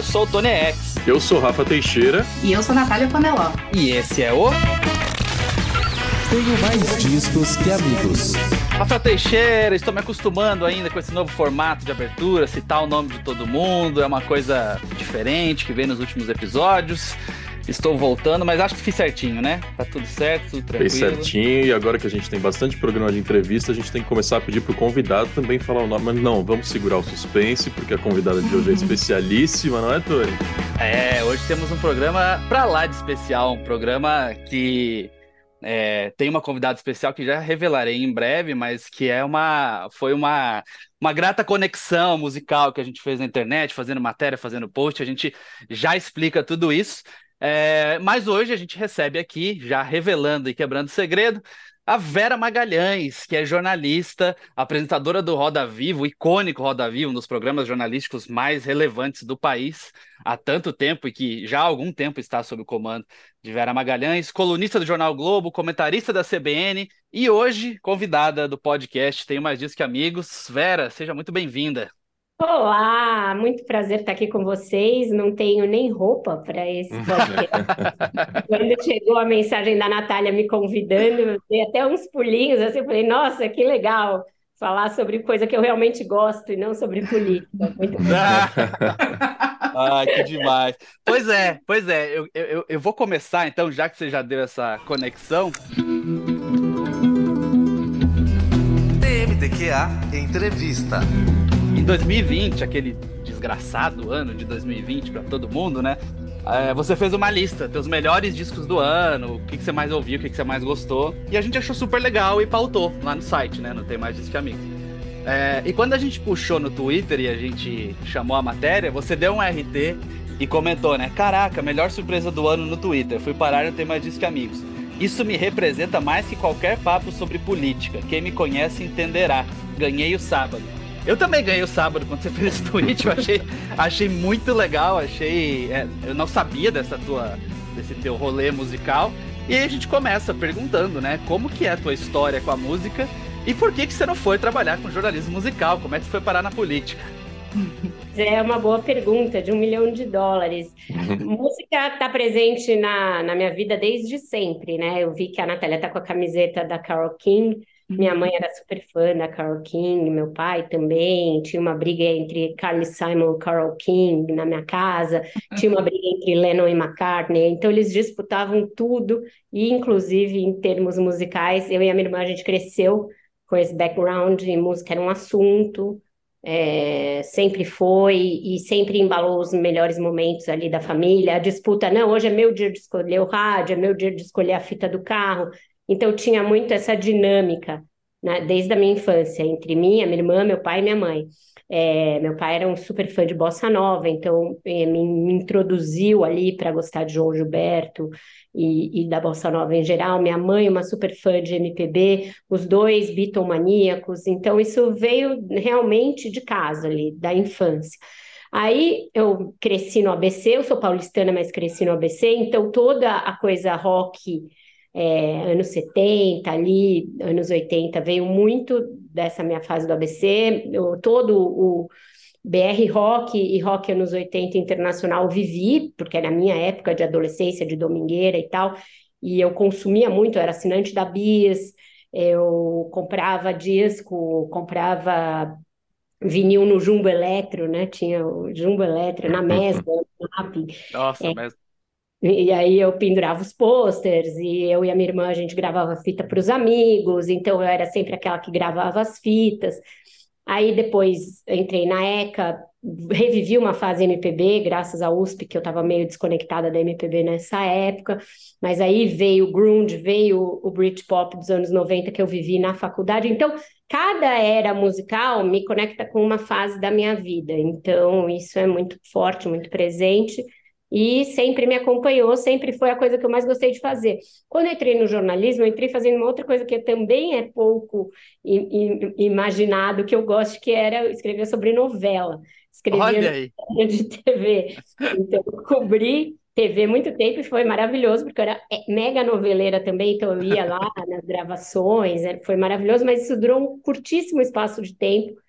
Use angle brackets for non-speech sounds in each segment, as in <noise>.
eu sou o Tony X. Eu sou Rafa Teixeira. E eu sou Natália Paneló. E esse é o. Tenho mais discos que amigos. Rafa Teixeira, estou me acostumando ainda com esse novo formato de abertura, citar o nome de todo mundo, é uma coisa diferente que vem nos últimos episódios. Estou voltando, mas acho que fiz certinho, né? Tá tudo certo, tudo tranquilo. Fez certinho, e agora que a gente tem bastante programa de entrevista, a gente tem que começar a pedir pro convidado também falar o nome. Mas não, vamos segurar o suspense, porque a convidada de hoje é especialíssima, não é, Tori? É, hoje temos um programa pra lá de especial, um programa que é, tem uma convidada especial que já revelarei em breve, mas que é uma foi uma, uma grata conexão musical que a gente fez na internet, fazendo matéria, fazendo post. A gente já explica tudo isso. É, mas hoje a gente recebe aqui, já revelando e quebrando segredo, a Vera Magalhães, que é jornalista, apresentadora do Roda Viva, o icônico Roda Viva, um dos programas jornalísticos mais relevantes do país há tanto tempo e que já há algum tempo está sob o comando de Vera Magalhães, colunista do Jornal Globo, comentarista da CBN e hoje convidada do podcast Tenho Mais Disso Que Amigos. Vera, seja muito bem-vinda. Olá, muito prazer estar aqui com vocês. Não tenho nem roupa para esse podcast. <laughs> Quando chegou a mensagem da Natália me convidando, eu dei até uns pulinhos assim, eu falei, nossa, que legal falar sobre coisa que eu realmente gosto e não sobre política. Muito. <laughs> Ai, que demais. Pois é, pois é. Eu, eu, eu vou começar então, já que você já deu essa conexão. TMDQA Entrevista. Em 2020, aquele desgraçado ano de 2020 para todo mundo, né? É, você fez uma lista dos melhores discos do ano, o que, que você mais ouviu, o que, que você mais gostou. E a gente achou super legal e pautou lá no site, né? Não tem mais disco amigos. É, e quando a gente puxou no Twitter e a gente chamou a matéria, você deu um RT e comentou, né? Caraca, melhor surpresa do ano no Twitter. Fui parar não tem mais disco amigos. Isso me representa mais que qualquer papo sobre política. Quem me conhece entenderá. Ganhei o sábado. Eu também ganhei o sábado quando você <laughs> fez esse tweet, eu achei, achei muito legal, achei. É, eu não sabia dessa tua, desse teu rolê musical. E aí a gente começa perguntando, né? Como que é a tua história com a música e por que, que você não foi trabalhar com jornalismo musical? Como é que você foi parar na política? É uma boa pergunta, de um milhão de dólares. <laughs> Música está presente na, na minha vida desde sempre, né? Eu vi que a Natália está com a camiseta da Carol King, minha mãe era super fã da Carol King, meu pai também. Tinha uma briga entre Carly Simon e Carol King na minha casa. Tinha uma briga entre Lennon e McCartney. Então eles disputavam tudo e inclusive em termos musicais, eu e a minha irmã a gente cresceu com esse background e música era um assunto. É, sempre foi e sempre embalou os melhores momentos ali da família. A disputa, não, hoje é meu dia de escolher o rádio, é meu dia de escolher a fita do carro, então tinha muito essa dinâmica, né, desde a minha infância, entre mim, a minha irmã, meu pai e minha mãe. É, meu pai era um super fã de bossa nova, então é, me, me, introduziu ali para gostar de João Gilberto e, e, da bossa nova em geral. Minha mãe, uma super fã de MPB, os dois bitomaníacos. Então isso veio realmente de casa ali, da infância. Aí eu cresci no ABC, eu sou paulistana, mas cresci no ABC, então toda a coisa rock é, anos 70, ali, anos 80, veio muito dessa minha fase do ABC, eu, todo o BR Rock e Rock anos 80 internacional vivi, porque era a minha época de adolescência, de domingueira e tal, e eu consumia muito, eu era assinante da Bis, eu comprava disco, comprava vinil no Jumbo Eletro, né? Tinha o Jumbo Eletro na <laughs> mesa, Nossa, é, mas e aí eu pendurava os posters e eu e a minha irmã a gente gravava fita para os amigos, então eu era sempre aquela que gravava as fitas. Aí depois entrei na ECA, revivi uma fase MPB, graças à USP, que eu estava meio desconectada da MPB nessa época, mas aí veio o grunge, veio o Britpop dos anos 90 que eu vivi na faculdade. Então, cada era musical me conecta com uma fase da minha vida. Então, isso é muito forte, muito presente e sempre me acompanhou, sempre foi a coisa que eu mais gostei de fazer. Quando eu entrei no jornalismo, eu entrei fazendo uma outra coisa que também é pouco imaginado que eu gosto, que era escrever sobre novela. Escrevia <laughs> de TV. Então, eu cobri TV muito tempo e foi maravilhoso, porque eu era mega noveleira também, então eu ia lá <laughs> nas gravações, foi maravilhoso, mas isso durou um curtíssimo espaço de tempo,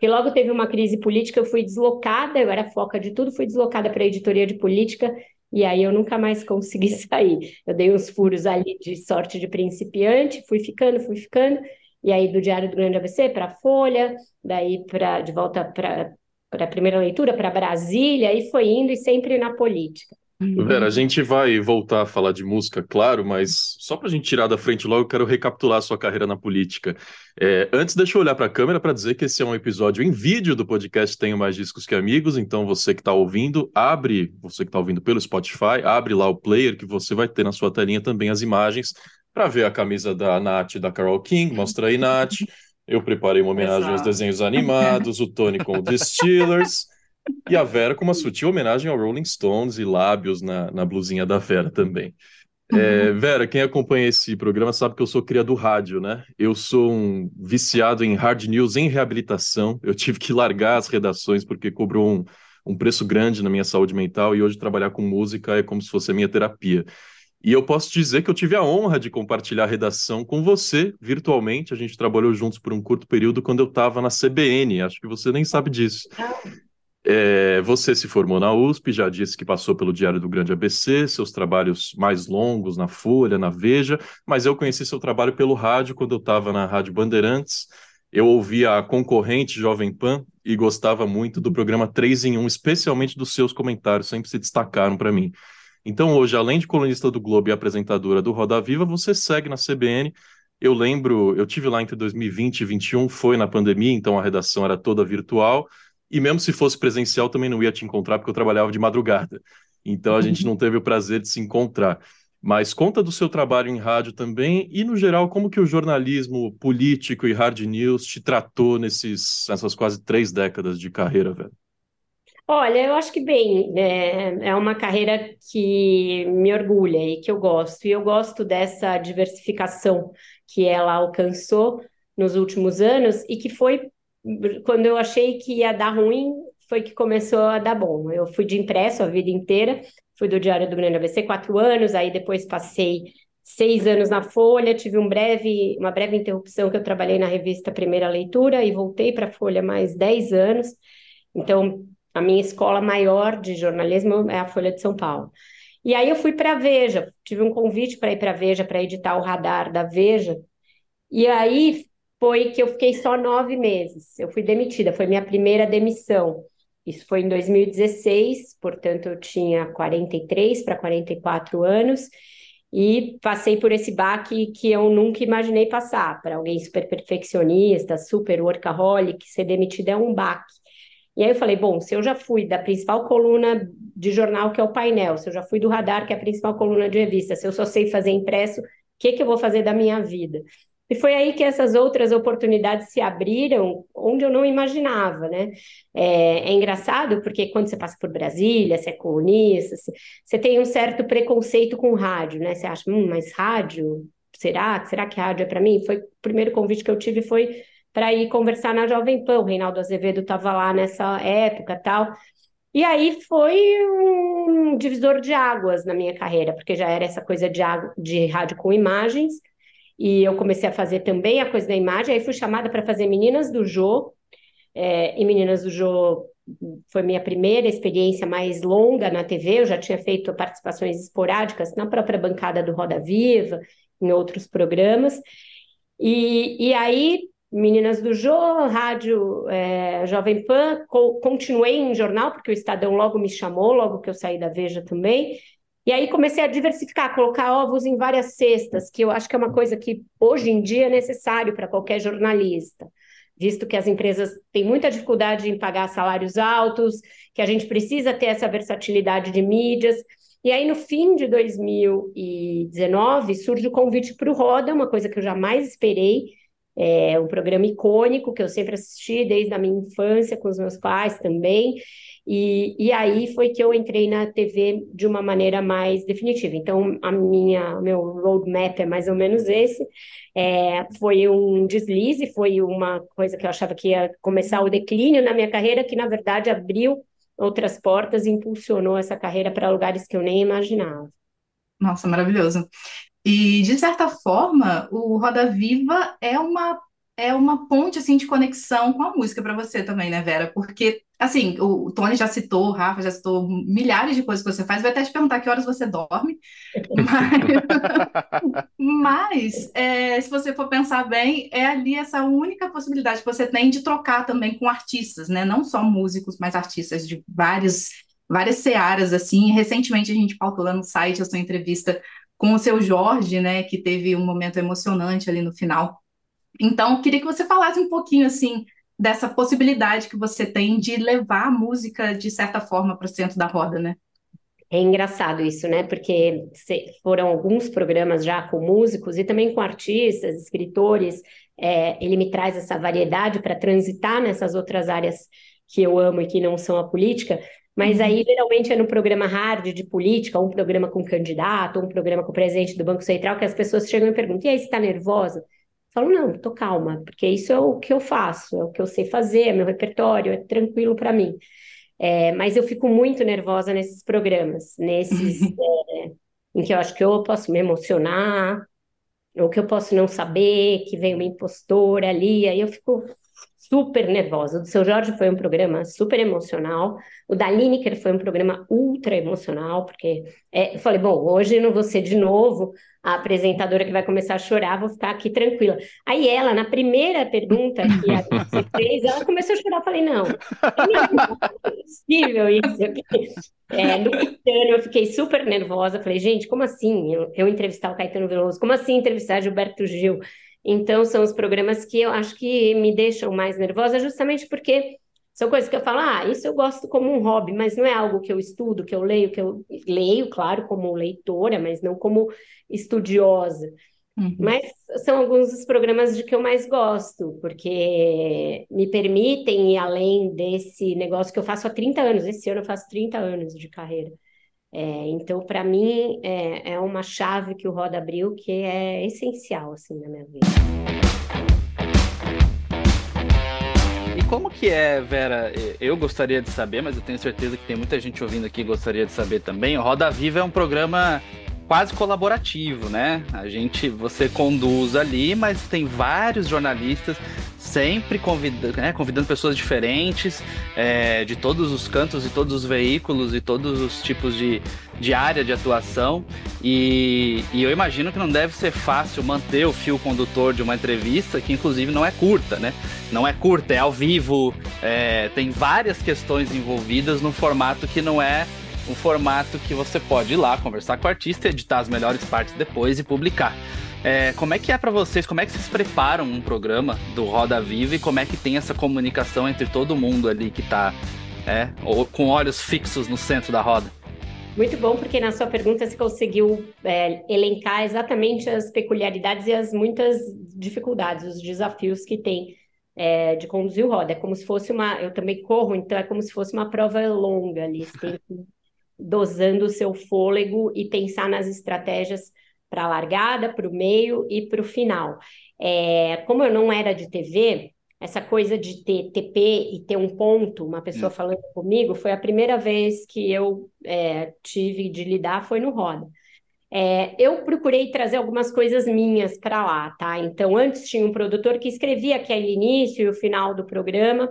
Porque logo teve uma crise política, eu fui deslocada, eu era foca de tudo, fui deslocada para a editoria de política, e aí eu nunca mais consegui <laughs> sair. Eu dei uns furos ali de sorte de principiante, fui ficando, fui ficando, e aí do Diário do Grande ABC para Folha, daí pra, de volta para a primeira leitura, para Brasília, e foi indo e sempre na política. Uhum. Vera, a gente vai voltar a falar de música, claro, mas só para a gente tirar da frente logo, eu quero recapitular a sua carreira na política. É, antes, deixa eu olhar para a câmera para dizer que esse é um episódio em vídeo do podcast Tenho Mais Discos Que Amigos, então você que está ouvindo, abre, você que está ouvindo pelo Spotify, abre lá o player que você vai ter na sua telinha também as imagens para ver a camisa da Nath e da Carol King. Mostra aí, Nath. Eu preparei uma homenagem Exato. aos desenhos animados, o Tony com o The Steelers. <laughs> E a Vera com uma sutil homenagem ao Rolling Stones e lábios na, na blusinha da Vera também. É, uhum. Vera, quem acompanha esse programa sabe que eu sou cria do rádio, né? Eu sou um viciado em hard news em reabilitação. Eu tive que largar as redações porque cobrou um, um preço grande na minha saúde mental e hoje trabalhar com música é como se fosse a minha terapia. E eu posso dizer que eu tive a honra de compartilhar a redação com você virtualmente. A gente trabalhou juntos por um curto período quando eu estava na CBN. Acho que você nem sabe disso. É, você se formou na USP, já disse que passou pelo Diário do Grande ABC, seus trabalhos mais longos na Folha, na Veja, mas eu conheci seu trabalho pelo rádio quando eu estava na Rádio Bandeirantes. Eu ouvia a concorrente Jovem Pan e gostava muito do programa 3 em 1, especialmente dos seus comentários, sempre se destacaram para mim. Então, hoje, além de colunista do Globo e apresentadora do Roda Viva, você segue na CBN. Eu lembro, eu tive lá entre 2020 e 2021, foi na pandemia, então a redação era toda virtual e mesmo se fosse presencial, também não ia te encontrar, porque eu trabalhava de madrugada. Então a gente <laughs> não teve o prazer de se encontrar. Mas conta do seu trabalho em rádio também e, no geral, como que o jornalismo político e hard news te tratou nesses, nessas quase três décadas de carreira, velho? Olha, eu acho que bem, é, é uma carreira que me orgulha e que eu gosto. E eu gosto dessa diversificação que ela alcançou nos últimos anos e que foi quando eu achei que ia dar ruim, foi que começou a dar bom. Eu fui de impresso a vida inteira, fui do Diário do Grande ABC quatro anos, aí depois passei seis anos na Folha, tive um breve, uma breve interrupção que eu trabalhei na revista Primeira Leitura e voltei para a Folha mais dez anos. Então, a minha escola maior de jornalismo é a Folha de São Paulo. E aí eu fui para a Veja, tive um convite para ir para a Veja, para editar o radar da Veja. E aí foi que eu fiquei só nove meses. Eu fui demitida, foi minha primeira demissão. Isso foi em 2016, portanto eu tinha 43 para 44 anos e passei por esse baque que eu nunca imaginei passar. Para alguém super perfeccionista, super workaholic, ser demitida é um baque. E aí eu falei, bom, se eu já fui da principal coluna de jornal, que é o painel, se eu já fui do radar, que é a principal coluna de revista, se eu só sei fazer impresso, o que, que eu vou fazer da minha vida? E foi aí que essas outras oportunidades se abriram, onde eu não imaginava, né? É, é engraçado porque quando você passa por Brasília, você é comunista, você tem um certo preconceito com rádio, né? Você acha, hum, mas rádio, será? Será que rádio é para mim? Foi o primeiro convite que eu tive foi para ir conversar na Jovem Pan. O Reinaldo Azevedo estava lá nessa época, tal. E aí foi um divisor de águas na minha carreira, porque já era essa coisa de, de rádio com imagens e eu comecei a fazer também a coisa da imagem. Aí fui chamada para fazer Meninas do Jô, é, e Meninas do Jô foi minha primeira experiência mais longa na TV. Eu já tinha feito participações esporádicas na própria bancada do Roda Viva, em outros programas. E, e aí, Meninas do Jô, Rádio é, Jovem Pan, co continuei em jornal, porque o Estadão logo me chamou, logo que eu saí da Veja também. E aí comecei a diversificar, colocar ovos em várias cestas, que eu acho que é uma coisa que hoje em dia é necessário para qualquer jornalista, visto que as empresas têm muita dificuldade em pagar salários altos, que a gente precisa ter essa versatilidade de mídias. E aí, no fim de 2019, surge o convite para o Roda, uma coisa que eu jamais esperei, é um programa icônico que eu sempre assisti desde a minha infância, com os meus pais também. E, e aí foi que eu entrei na TV de uma maneira mais definitiva. Então, a minha, meu roadmap é mais ou menos esse. É, foi um deslize, foi uma coisa que eu achava que ia começar o declínio na minha carreira, que na verdade abriu outras portas e impulsionou essa carreira para lugares que eu nem imaginava. Nossa, maravilhoso. E, de certa forma, o Roda Viva é uma é uma ponte assim de conexão com a música para você também, né, Vera? Porque assim, o Tony já citou, o Rafa já citou milhares de coisas que você faz. Vai até te perguntar que horas você dorme. <laughs> Mas, mas é, se você for pensar bem, é ali essa única possibilidade que você tem de trocar também com artistas, né? Não só músicos, mas artistas de vários várias searas, assim. Recentemente a gente pautou lá no site a sua entrevista com o seu Jorge, né, que teve um momento emocionante ali no final. Então, queria que você falasse um pouquinho, assim, dessa possibilidade que você tem de levar a música, de certa forma, para o centro da roda, né? É engraçado isso, né? Porque foram alguns programas já com músicos e também com artistas, escritores. É, ele me traz essa variedade para transitar nessas outras áreas que eu amo e que não são a política, mas uhum. aí, geralmente, é no programa hard de política, um programa com candidato, um programa com o presidente do Banco Central, que as pessoas chegam e perguntam: e aí, você está nervosa? Eu falo: não, tô calma, porque isso é o que eu faço, é o que eu sei fazer, é meu repertório, é tranquilo para mim. É, mas eu fico muito nervosa nesses programas, nesses <laughs> é, em que eu acho que eu posso me emocionar, ou que eu posso não saber, que vem uma impostora ali, aí eu fico super nervosa. O do seu Jorge foi um programa super emocional. O da Lineker foi um programa ultra emocional, porque é, eu falei, bom, hoje eu não vou ser de novo a apresentadora que vai começar a chorar, vou ficar aqui tranquila. Aí ela, na primeira pergunta que a você <laughs> fez, ela começou a chorar. Eu falei, não, é possível isso. É, no Caetano, eu fiquei super nervosa. Falei, gente, como assim eu, eu entrevistar o Caetano Veloso? Como assim entrevistar Gilberto Gil? Então, são os programas que eu acho que me deixam mais nervosa, justamente porque são coisas que eu falo, ah, isso eu gosto como um hobby, mas não é algo que eu estudo, que eu leio, que eu leio, claro, como leitora, mas não como estudiosa. Uhum. Mas são alguns dos programas de que eu mais gosto, porque me permitem ir além desse negócio que eu faço há 30 anos. Esse ano eu faço 30 anos de carreira. É, então, para mim, é, é, uma chave que o Roda abriu que é essencial assim, na minha vida. E como que é, Vera? Eu gostaria de saber, mas eu tenho certeza que tem muita gente ouvindo aqui que gostaria de saber também. O Roda Viva é um programa quase colaborativo, né? A gente, você conduz ali, mas tem vários jornalistas sempre convidando, né, convidando pessoas diferentes, é, de todos os cantos e todos os veículos e todos os tipos de, de área de atuação. E, e eu imagino que não deve ser fácil manter o fio condutor de uma entrevista, que inclusive não é curta, né? Não é curta, é ao vivo, é, tem várias questões envolvidas num formato que não é um formato que você pode ir lá conversar com o artista, editar as melhores partes depois e publicar. É, como é que é para vocês? Como é que vocês preparam um programa do Roda Viva e como é que tem essa comunicação entre todo mundo ali que está é, com olhos fixos no centro da roda? Muito bom, porque na sua pergunta você conseguiu é, elencar exatamente as peculiaridades e as muitas dificuldades, os desafios que tem é, de conduzir o roda. É como se fosse uma. Eu também corro, então é como se fosse uma prova longa ali. Você tem que dosando o seu fôlego e pensar nas estratégias para a largada, para o meio e para o final. É, como eu não era de TV, essa coisa de ter TP e ter um ponto, uma pessoa hum. falando comigo, foi a primeira vez que eu é, tive de lidar, foi no Roda. É, eu procurei trazer algumas coisas minhas para lá, tá? Então, antes tinha um produtor que escrevia aquele início e o final do programa,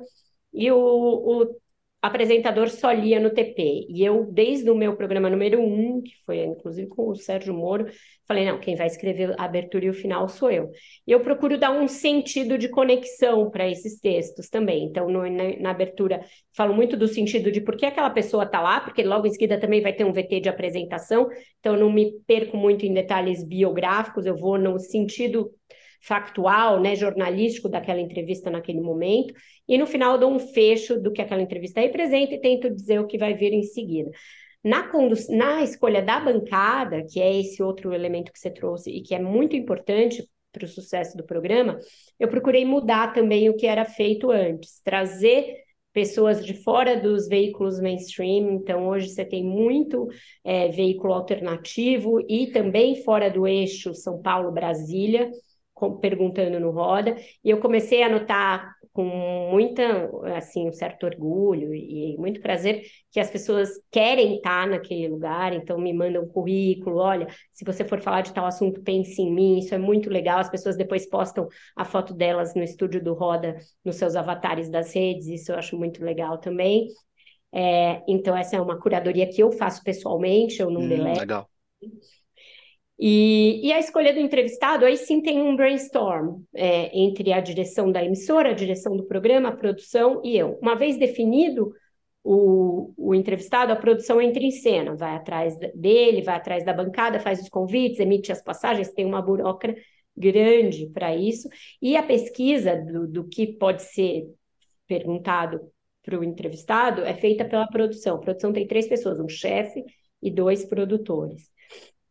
e o, o apresentador só lia no TP. E eu, desde o meu programa número um, que foi inclusive com o Sérgio Moro, falei: não, quem vai escrever a abertura e o final sou eu. E eu procuro dar um sentido de conexão para esses textos também. Então, no, na, na, abertura, falo muito do sentido de por que aquela pessoa está lá, porque logo em seguida também vai ter um VT de apresentação, então não me perco muito em detalhes biográficos, eu vou no sentido factual, né, jornalístico daquela entrevista naquele momento, e no final dou um fecho do que aquela entrevista representa e tento dizer o que vai vir em seguida. Na, na escolha da bancada, que é esse outro elemento que você trouxe e que é muito importante para o sucesso do programa, eu procurei mudar também o que era feito antes, trazer pessoas de fora dos veículos mainstream. Então, hoje você tem muito é, veículo alternativo e também fora do eixo São Paulo-Brasília perguntando no Roda, e eu comecei a notar com muita, assim, um certo orgulho e muito prazer que as pessoas querem estar naquele lugar, então me mandam um currículo, olha, se você for falar de tal assunto, pense em mim, isso é muito legal, as pessoas depois postam a foto delas no estúdio do Roda, nos seus avatares das redes, isso eu acho muito legal também. É, então, essa é uma curadoria que eu faço pessoalmente, eu não hum, deleto. Legal. E, e, a escolha do entrevistado, aí sim tem um brainstorm é, entre a direção da emissora, a direção do programa, a produção e eu. Uma vez definido o, o entrevistado, a produção entra em cena, vai atrás dele, vai atrás da bancada, faz os convites, emite as passagens, tem uma burocracia grande para isso, e a pesquisa do, do que pode ser perguntado para o entrevistado é feita pela produção. A produção tem três pessoas, um chefe e dois produtores.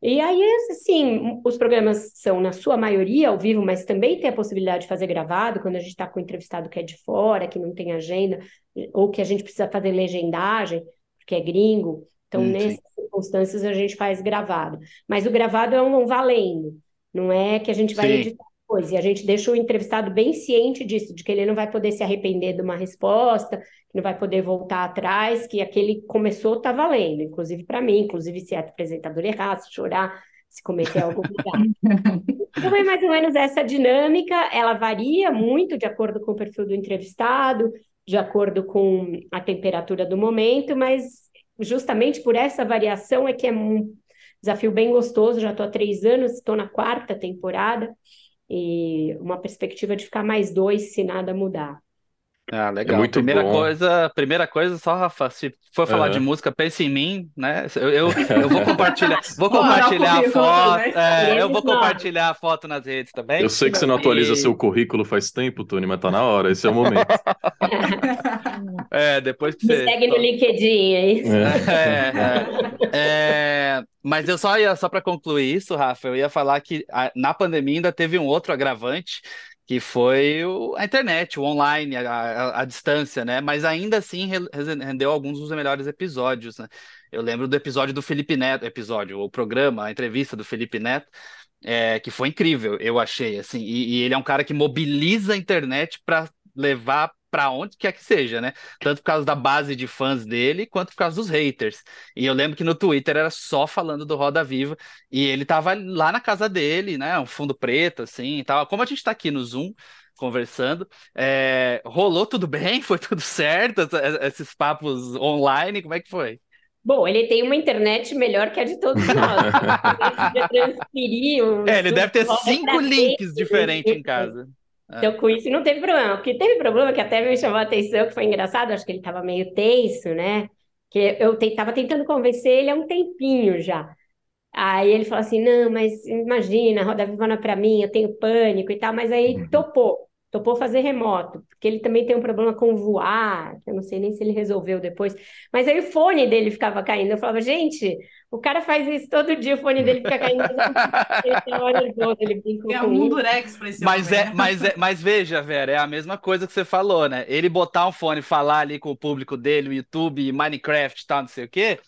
E aí, assim, os programas são, na sua maioria, ao vivo, mas também tem a possibilidade de fazer gravado, quando a gente está com o entrevistado que é de fora, que não tem agenda, ou que a gente precisa fazer legendagem, porque é gringo. Então, hum, nessas sim. circunstâncias, a gente faz gravado. Mas o gravado é um valendo, não é que a gente vai sim. editar E a gente deixa o entrevistado bem ciente disso, de que ele não vai poder se arrepender de uma resposta, que não vai poder voltar atrás, que aquele começou tá valendo, inclusive para mim, inclusive se é apresentador errar, se chorar, se cometer algo <laughs> Então é mais ou menos essa dinâmica, ela varia muito de acordo com o perfil do entrevistado, de acordo com a temperatura do momento, mas justamente por essa variação é que é um desafio bem gostoso. Já estou há três anos, estou na quarta temporada e uma perspectiva de ficar mais dois se nada mudar. Ah, legal. É muito primeira bom. coisa, primeira coisa, só Rafa, se for falar uhum. de música, pense em mim, né? Eu, eu, <laughs> eu vou compartilhar, vou compartilhar a foto, né? é, eu vou compartilhar a foto nas redes também. Eu sei que você não atualiza e... seu currículo faz tempo, Tony, mas tá na hora, esse é o momento. <laughs> é, depois que Me você... segue no LinkedIn, é isso? É, é, é, mas eu só ia, só para concluir isso, Rafa, eu ia falar que a, na pandemia ainda teve um outro agravante, que foi o, a internet, o online, a, a, a, distância, né? Mas ainda assim rendeu alguns dos melhores episódios, né? Eu lembro do episódio do Felipe Neto, episódio, o programa, a entrevista do Felipe Neto, é, que foi incrível, eu achei, assim. E, e ele é um cara que mobiliza a internet para levar para onde quer que seja, né? Tanto por causa da base de fãs dele, quanto por causa dos haters. E eu lembro que no Twitter era só falando do Roda Viva, e ele tava lá na casa dele, né? Um fundo preto, assim, e tal. Como a gente tá aqui no Zoom, conversando, é... rolou tudo bem? <laughs> Foi tudo certo? Esses papos online, como é que foi? Bom, ele tem uma internet melhor que a de todos nós. <laughs> transferir é, ele deve ter cinco links diferentes em casa. Então, com isso não teve problema. O que teve problema, que até me chamou a atenção, que foi engraçado, acho que ele estava meio tenso, né? Que eu estava tentando convencer ele há um tempinho já. Aí ele falou assim: não, mas imagina, Roda Viva não é para mim, eu tenho pânico e tal, mas aí uhum. topou, topou fazer remoto, porque ele também tem um problema com voar, que eu não sei nem se ele resolveu depois. Mas aí o fone dele ficava caindo. Eu falava, gente, o cara faz isso todo dia, o fone dele fica caindo. <laughs> ele brinca é um durex pra esse mas é, mas é, Mas veja, Vera, é a mesma coisa que você falou, né? Ele botar um fone, falar ali com o público dele, o YouTube, Minecraft e tal, não sei o quê,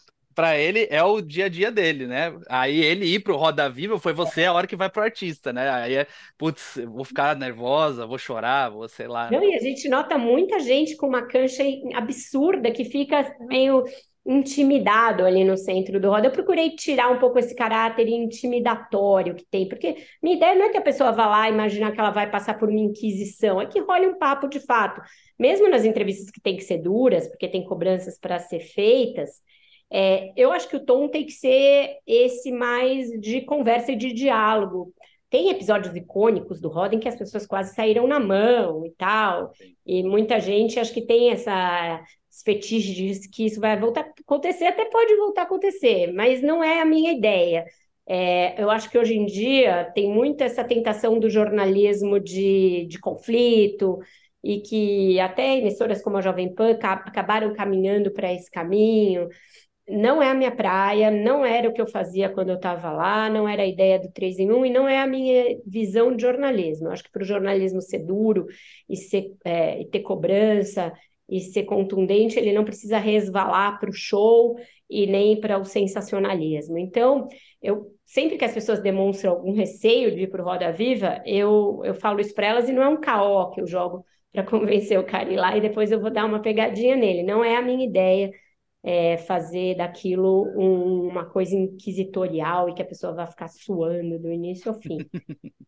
para ele é o dia a dia dele, né? Aí ele ir pro Roda Viva foi você a hora que vai pro artista, né? Aí é, putz, vou ficar nervosa, vou chorar, vou sei lá. Não, e a gente nota muita gente com uma cancha absurda que fica meio intimidado ali no centro do roda. Eu procurei tirar um pouco esse caráter intimidatório que tem, porque minha ideia não é que a pessoa vá lá imaginar que ela vai passar por uma inquisição, é que role um papo de fato. Mesmo nas entrevistas que tem que ser duras, porque tem cobranças para ser feitas, é, eu acho que o tom tem que ser esse mais de conversa e de diálogo. Tem episódios icônicos do Roda em que as pessoas quase saíram na mão e tal, e muita gente acho que tem essa fetiche de que isso vai voltar a acontecer, até pode voltar a acontecer, mas não é a minha ideia. É, eu acho que hoje em dia tem muito essa tentação do jornalismo de, de conflito, e que até emissoras como a Jovem Pan acabaram caminhando para esse caminho. Não é a minha praia, não era o que eu fazia quando eu estava lá, não era a ideia do 3 em 1 e não é a minha visão de jornalismo. Eu acho que para o jornalismo ser duro e, ser, é, e ter cobrança e ser contundente, ele não precisa resvalar para o show e nem para o sensacionalismo. Então, eu sempre que as pessoas demonstram algum receio de ir para o Roda Viva, eu, eu falo isso para elas e não é um caó que eu jogo para <laughs> convencer o cara ir lá e depois eu vou dar uma pegadinha nele. Não é a minha ideia é, fazer daquilo um, uma coisa inquisitorial e que a pessoa vai ficar suando do início ao fim.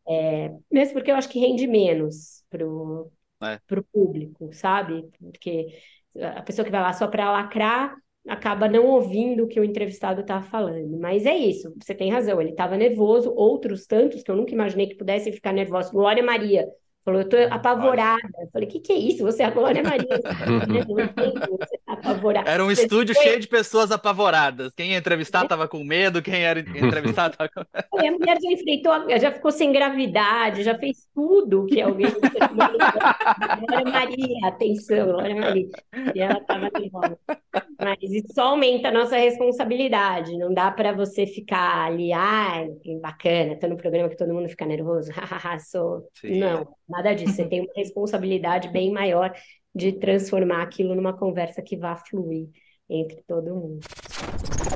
É, mesmo porque eu acho que rende menos pro, é. pro público, sabe? Porque a pessoa que vai lá só para lacrar acaba não ouvindo o que o entrevistado está falando. Mas é isso, você tem razão, ele estava nervoso, outros tantos que eu nunca imaginei que pudessem ficar nervosos. Glória Maria Falou, eu tô apavorada. Eu falei, o que, que é isso? Você é a Glória Maria. você tá <laughs> apavorada. Era um estúdio cheio de pessoas apavoradas. Quem ia entrevistar estava com medo, quem era <laughs> entrevistado estava com A mulher já enfrentou, já ficou sem gravidade, já fez tudo que alguém. <laughs> Glória Maria, atenção, Glória Maria. E ela estava nervosa. Mas isso só aumenta a nossa responsabilidade. Não dá para você ficar ali, ai, que bacana, tô no programa que todo mundo fica nervoso. Sou. Não Nada disso. Você tem uma responsabilidade bem maior de transformar aquilo numa conversa que vá fluir entre todo mundo.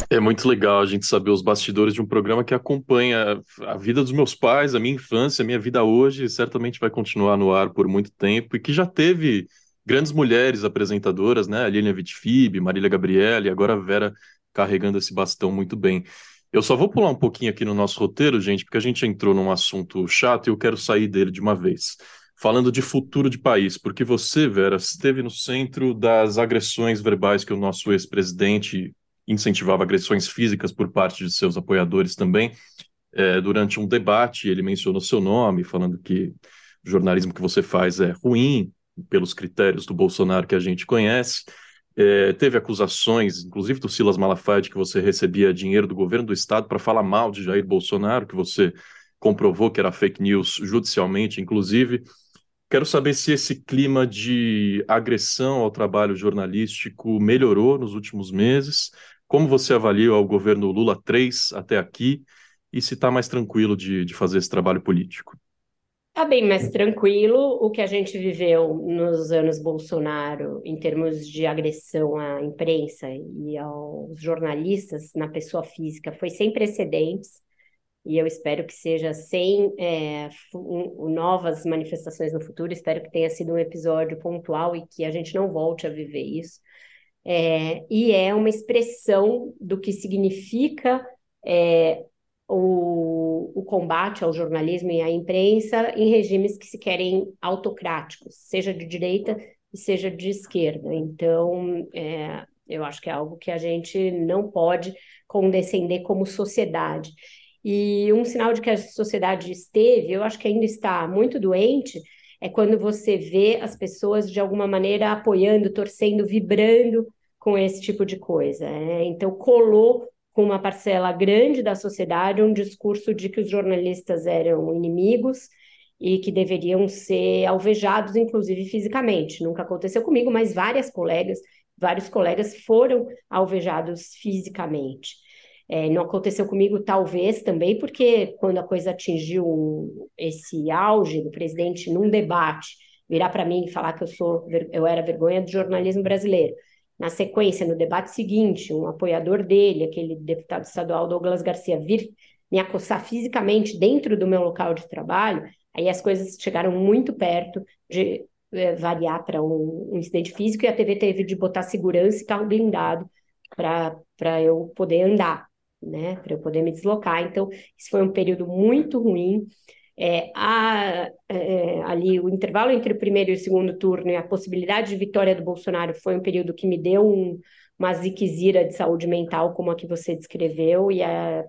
É muito legal a gente saber os bastidores de um programa que acompanha a vida dos meus pais, a minha infância, a minha vida hoje, certamente vai continuar no ar por muito tempo e que já teve grandes mulheres apresentadoras, né? A Lilian Vitfib, Marília Gabriela e agora a Vera carregando esse bastão muito bem. Eu só vou pular um pouquinho aqui no nosso roteiro, gente, porque a gente entrou num assunto chato e eu quero sair dele de uma vez. Falando de futuro de país, porque você, Vera, esteve no centro das agressões verbais que o nosso ex-presidente incentivava agressões físicas por parte de seus apoiadores também. É, durante um debate, ele mencionou seu nome, falando que o jornalismo que você faz é ruim, pelos critérios do Bolsonaro que a gente conhece. É, teve acusações, inclusive do Silas Malafaia, de que você recebia dinheiro do governo do estado para falar mal de Jair Bolsonaro, que você comprovou que era fake news judicialmente, inclusive. Quero saber se esse clima de agressão ao trabalho jornalístico melhorou nos últimos meses, como você avalia o governo Lula 3 até aqui e se está mais tranquilo de, de fazer esse trabalho político. Está bem mais tranquilo. O que a gente viveu nos anos Bolsonaro, em termos de agressão à imprensa e aos jornalistas na pessoa física, foi sem precedentes. E eu espero que seja sem é, novas manifestações no futuro. Espero que tenha sido um episódio pontual e que a gente não volte a viver isso. É, e é uma expressão do que significa é, o, o combate ao jornalismo e à imprensa em regimes que se querem autocráticos, seja de direita e seja de esquerda. Então, é, eu acho que é algo que a gente não pode condescender como sociedade. E um sinal de que a sociedade esteve, eu acho que ainda está muito doente, é quando você vê as pessoas de alguma maneira apoiando, torcendo, vibrando com esse tipo de coisa. Né? Então, colou com uma parcela grande da sociedade um discurso de que os jornalistas eram inimigos e que deveriam ser alvejados, inclusive fisicamente. Nunca aconteceu comigo, mas várias colegas, vários colegas foram alvejados fisicamente. É, não aconteceu comigo, talvez também, porque quando a coisa atingiu esse auge do presidente num debate, virar para mim e falar que eu sou eu era vergonha do jornalismo brasileiro. Na sequência, no debate seguinte, um apoiador dele, aquele deputado estadual Douglas Garcia, vir me acossar fisicamente dentro do meu local de trabalho, aí as coisas chegaram muito perto de é, variar para um, um, incidente físico e a TV teve de botar segurança e carro blindado para eu poder andar, né, para eu poder me deslocar. Então, isso foi um período muito ruim. É, a, é, ali o intervalo entre o primeiro e o segundo turno e a possibilidade de vitória do Bolsonaro foi um período que me deu um, uma ziquezira de saúde mental, como a que você descreveu, e, a,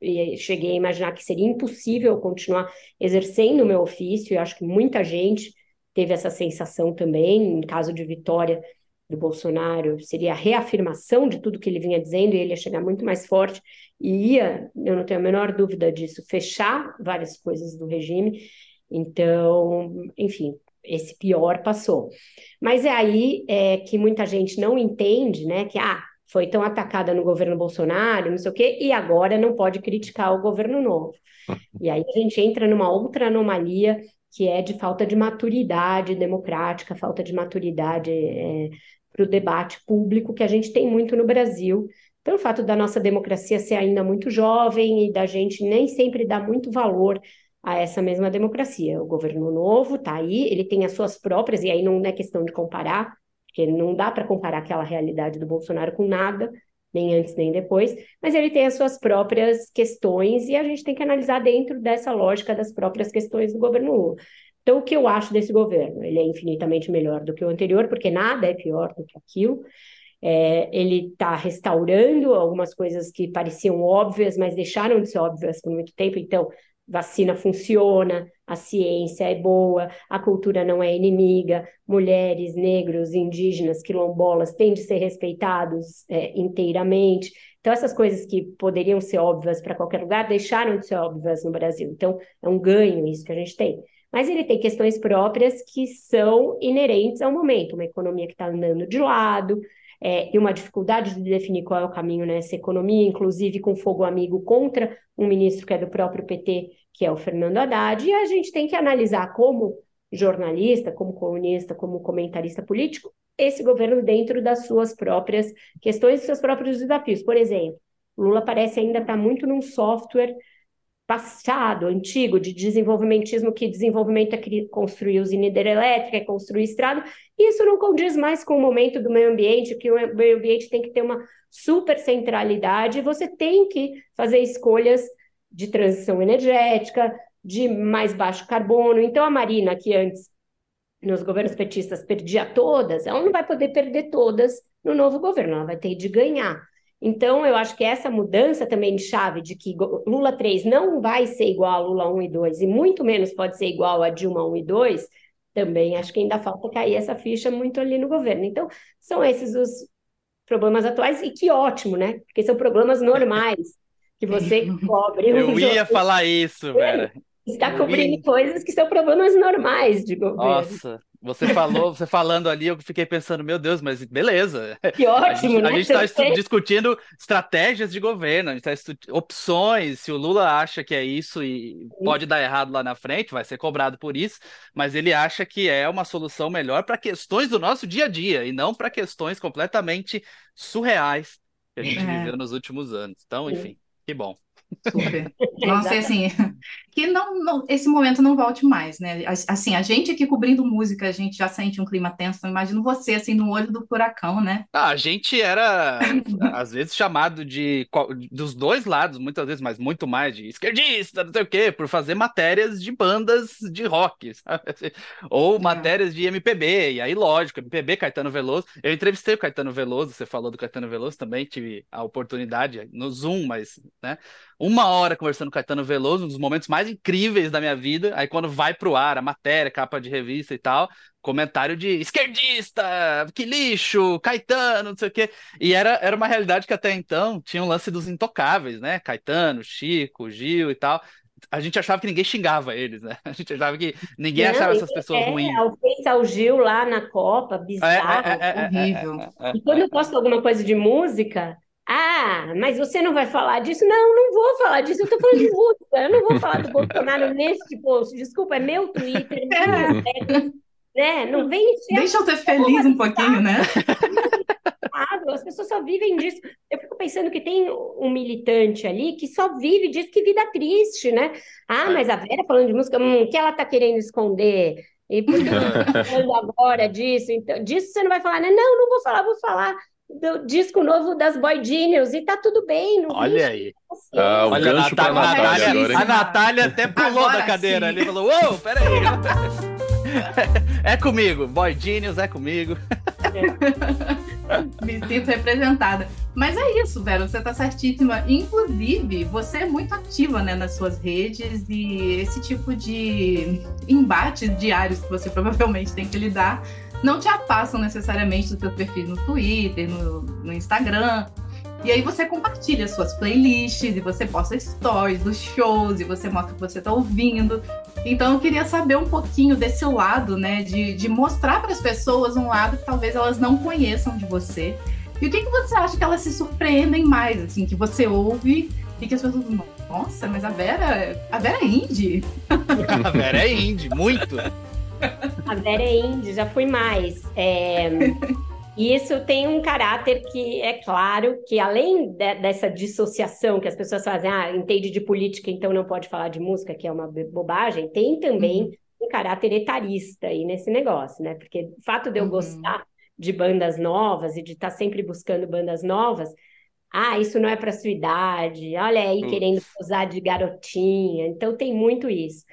e cheguei a imaginar que seria impossível continuar exercendo o meu ofício, e acho que muita gente teve essa sensação também, em caso de vitória do Bolsonaro, seria a reafirmação de tudo que ele vinha dizendo, e ele ia chegar muito mais forte e ia, eu não tenho a menor dúvida disso, fechar várias coisas do regime. Então, enfim, esse pior passou. Mas é aí é, que muita gente não entende, né, que ah, foi tão atacada no governo Bolsonaro, não sei o quê, e agora não pode criticar o governo novo. <laughs> E aí a gente entra numa outra anomalia que é de falta de maturidade democrática, falta de maturidade é, para o debate público que a gente tem muito no Brasil, pelo fato da nossa democracia ser ainda muito jovem e da gente nem sempre dar muito valor a essa mesma democracia. O governo novo está aí, ele tem as suas próprias, e aí não é questão de comparar, porque não dá para comparar aquela realidade do Bolsonaro com nada, nem antes nem depois, mas ele tem as suas próprias questões e a gente tem que analisar dentro dessa lógica das próprias questões do governo Lula. Então, o que eu acho desse governo? Ele é infinitamente melhor do que o anterior, porque nada é pior do que aquilo. É, ele está restaurando algumas coisas que pareciam óbvias, mas deixaram de ser óbvias por muito tempo. Então, vacina funciona, a ciência é boa, a cultura não é inimiga, mulheres, negros, indígenas, quilombolas têm de ser respeitados é, inteiramente. Então, essas coisas que poderiam ser óbvias para qualquer lugar deixaram de ser óbvias no Brasil. Então, é um ganho isso que a gente tem. Mas ele tem questões próprias que são inerentes ao momento, uma economia que está andando de lado, é, e uma dificuldade de definir qual é o caminho nessa economia, inclusive com fogo amigo contra um ministro que é do próprio PT, que é o Fernando Haddad, e a gente tem que analisar como jornalista, como colunista, como comentarista político, esse governo dentro das suas próprias questões, seus próprios desafios. Por exemplo, Lula parece ainda estar muito num software passado, antigo, de desenvolvimentismo, que desenvolvimento é construir usina hidrelétrica, é construir estrada, isso não condiz mais com o momento do meio ambiente, que o meio ambiente tem que ter uma super centralidade, você tem que fazer escolhas de transição energética, de mais baixo carbono. Então, a Marina, que antes, nos governos petistas, perdia todas, ela não vai poder perder todas no novo governo, ela vai ter de ganhar. Então, eu acho que essa mudança também de chave de que Lula 3 não vai ser igual a Lula 1 e 2, e muito menos pode ser igual a Dilma 1 e 2, também acho que ainda falta cair essa ficha muito ali no governo. Então, são esses os problemas atuais, e que ótimo, né? Porque são problemas normais <laughs> que você <laughs> cobre. Eu um ia falar isso, Vera. Está cobrindo coisas que são problemas normais de governo. Nossa, você falou, você falando ali, eu fiquei pensando, meu Deus, mas beleza. Que ótimo, a gente, né? A gente está discutindo estratégias de governo, a gente está opções. Se o Lula acha que é isso e pode dar errado lá na frente, vai ser cobrado por isso, mas ele acha que é uma solução melhor para questões do nosso dia a dia e não para questões completamente surreais que a gente é. viveu nos últimos anos. Então, enfim, que bom. Super. <laughs> Nossa, e assim, <laughs> que não, não, esse momento não volte mais, né? Assim, a gente aqui cobrindo música, a gente já sente um clima tenso, imagino você, assim, no olho do furacão, né? Ah, a gente era, <laughs> às vezes, chamado de, dos dois lados, muitas vezes, mas muito mais de esquerdista, não sei o quê, por fazer matérias de bandas de rock, sabe? Ou é. matérias de MPB, e aí, lógico, MPB, Caetano Veloso. Eu entrevistei o Caetano Veloso, você falou do Caetano Veloso também, tive a oportunidade no Zoom, mas, né? Uma hora conversando com Caetano Veloso, um dos momentos mais incríveis da minha vida. Aí quando vai pro ar, a matéria, capa de revista e tal, comentário de esquerdista, que lixo, Caetano, não sei o quê. E era, era uma realidade que até então tinha um lance dos intocáveis, né? Caetano, Chico, Gil e tal. A gente achava que ninguém xingava eles, né? A gente achava que ninguém não, achava essas pessoas é, ruins. É, o Gil lá na Copa, bizarro, é, é, é, é horrível. e quando eu posto alguma coisa de música, ah, mas você não vai falar disso? Não, não vou falar disso. Eu estou falando de música. Eu não vou falar do Bolsonaro neste post. Desculpa, é meu Twitter. É. Né? Não vem Deixa eu ser feliz um pouquinho, né? As pessoas só vivem disso. Eu fico pensando que tem um militante ali que só vive disso, que vida triste, né? Ah, é. mas a Vera falando de música, hum, o que ela está querendo esconder? E por que ela está <laughs> falando agora disso? Então, disso você não vai falar, né? Não, não vou falar, vou falar do disco novo das Boy Genius e tá tudo bem. Olha aí. Ah, o Olha, gancho Natália, pra Natália, Natália A Natália até pulou agora da cadeira sim. ali e falou: Uou, peraí. <laughs> é comigo, Boy Genius é comigo. Me sinto representada. Mas é isso, Vera, você tá certíssima. Inclusive, você é muito ativa né, nas suas redes e esse tipo de embates diários que você provavelmente tem que lidar não te afastam necessariamente do seu perfil no Twitter, no, no Instagram. E aí você compartilha suas playlists e você posta stories dos shows e você mostra o que você está ouvindo. Então eu queria saber um pouquinho desse lado, né? De, de mostrar para as pessoas um lado que talvez elas não conheçam de você. E o que, que você acha que elas se surpreendem mais, assim, que você ouve e que as pessoas nossa, mas a Vera, a Vera é indie. <laughs> a Vera é indie, muito. A Vera é indie, já fui mais. É... E <laughs> isso tem um caráter que é claro que, além de, dessa dissociação que as pessoas fazem, ah, entende de política, então não pode falar de música, que é uma bobagem, tem também uhum. um caráter etarista aí nesse negócio, né? Porque o fato de eu uhum. gostar de bandas novas e de estar tá sempre buscando bandas novas, ah, isso não é para sua idade, olha aí uhum. querendo usar de garotinha, então tem muito isso.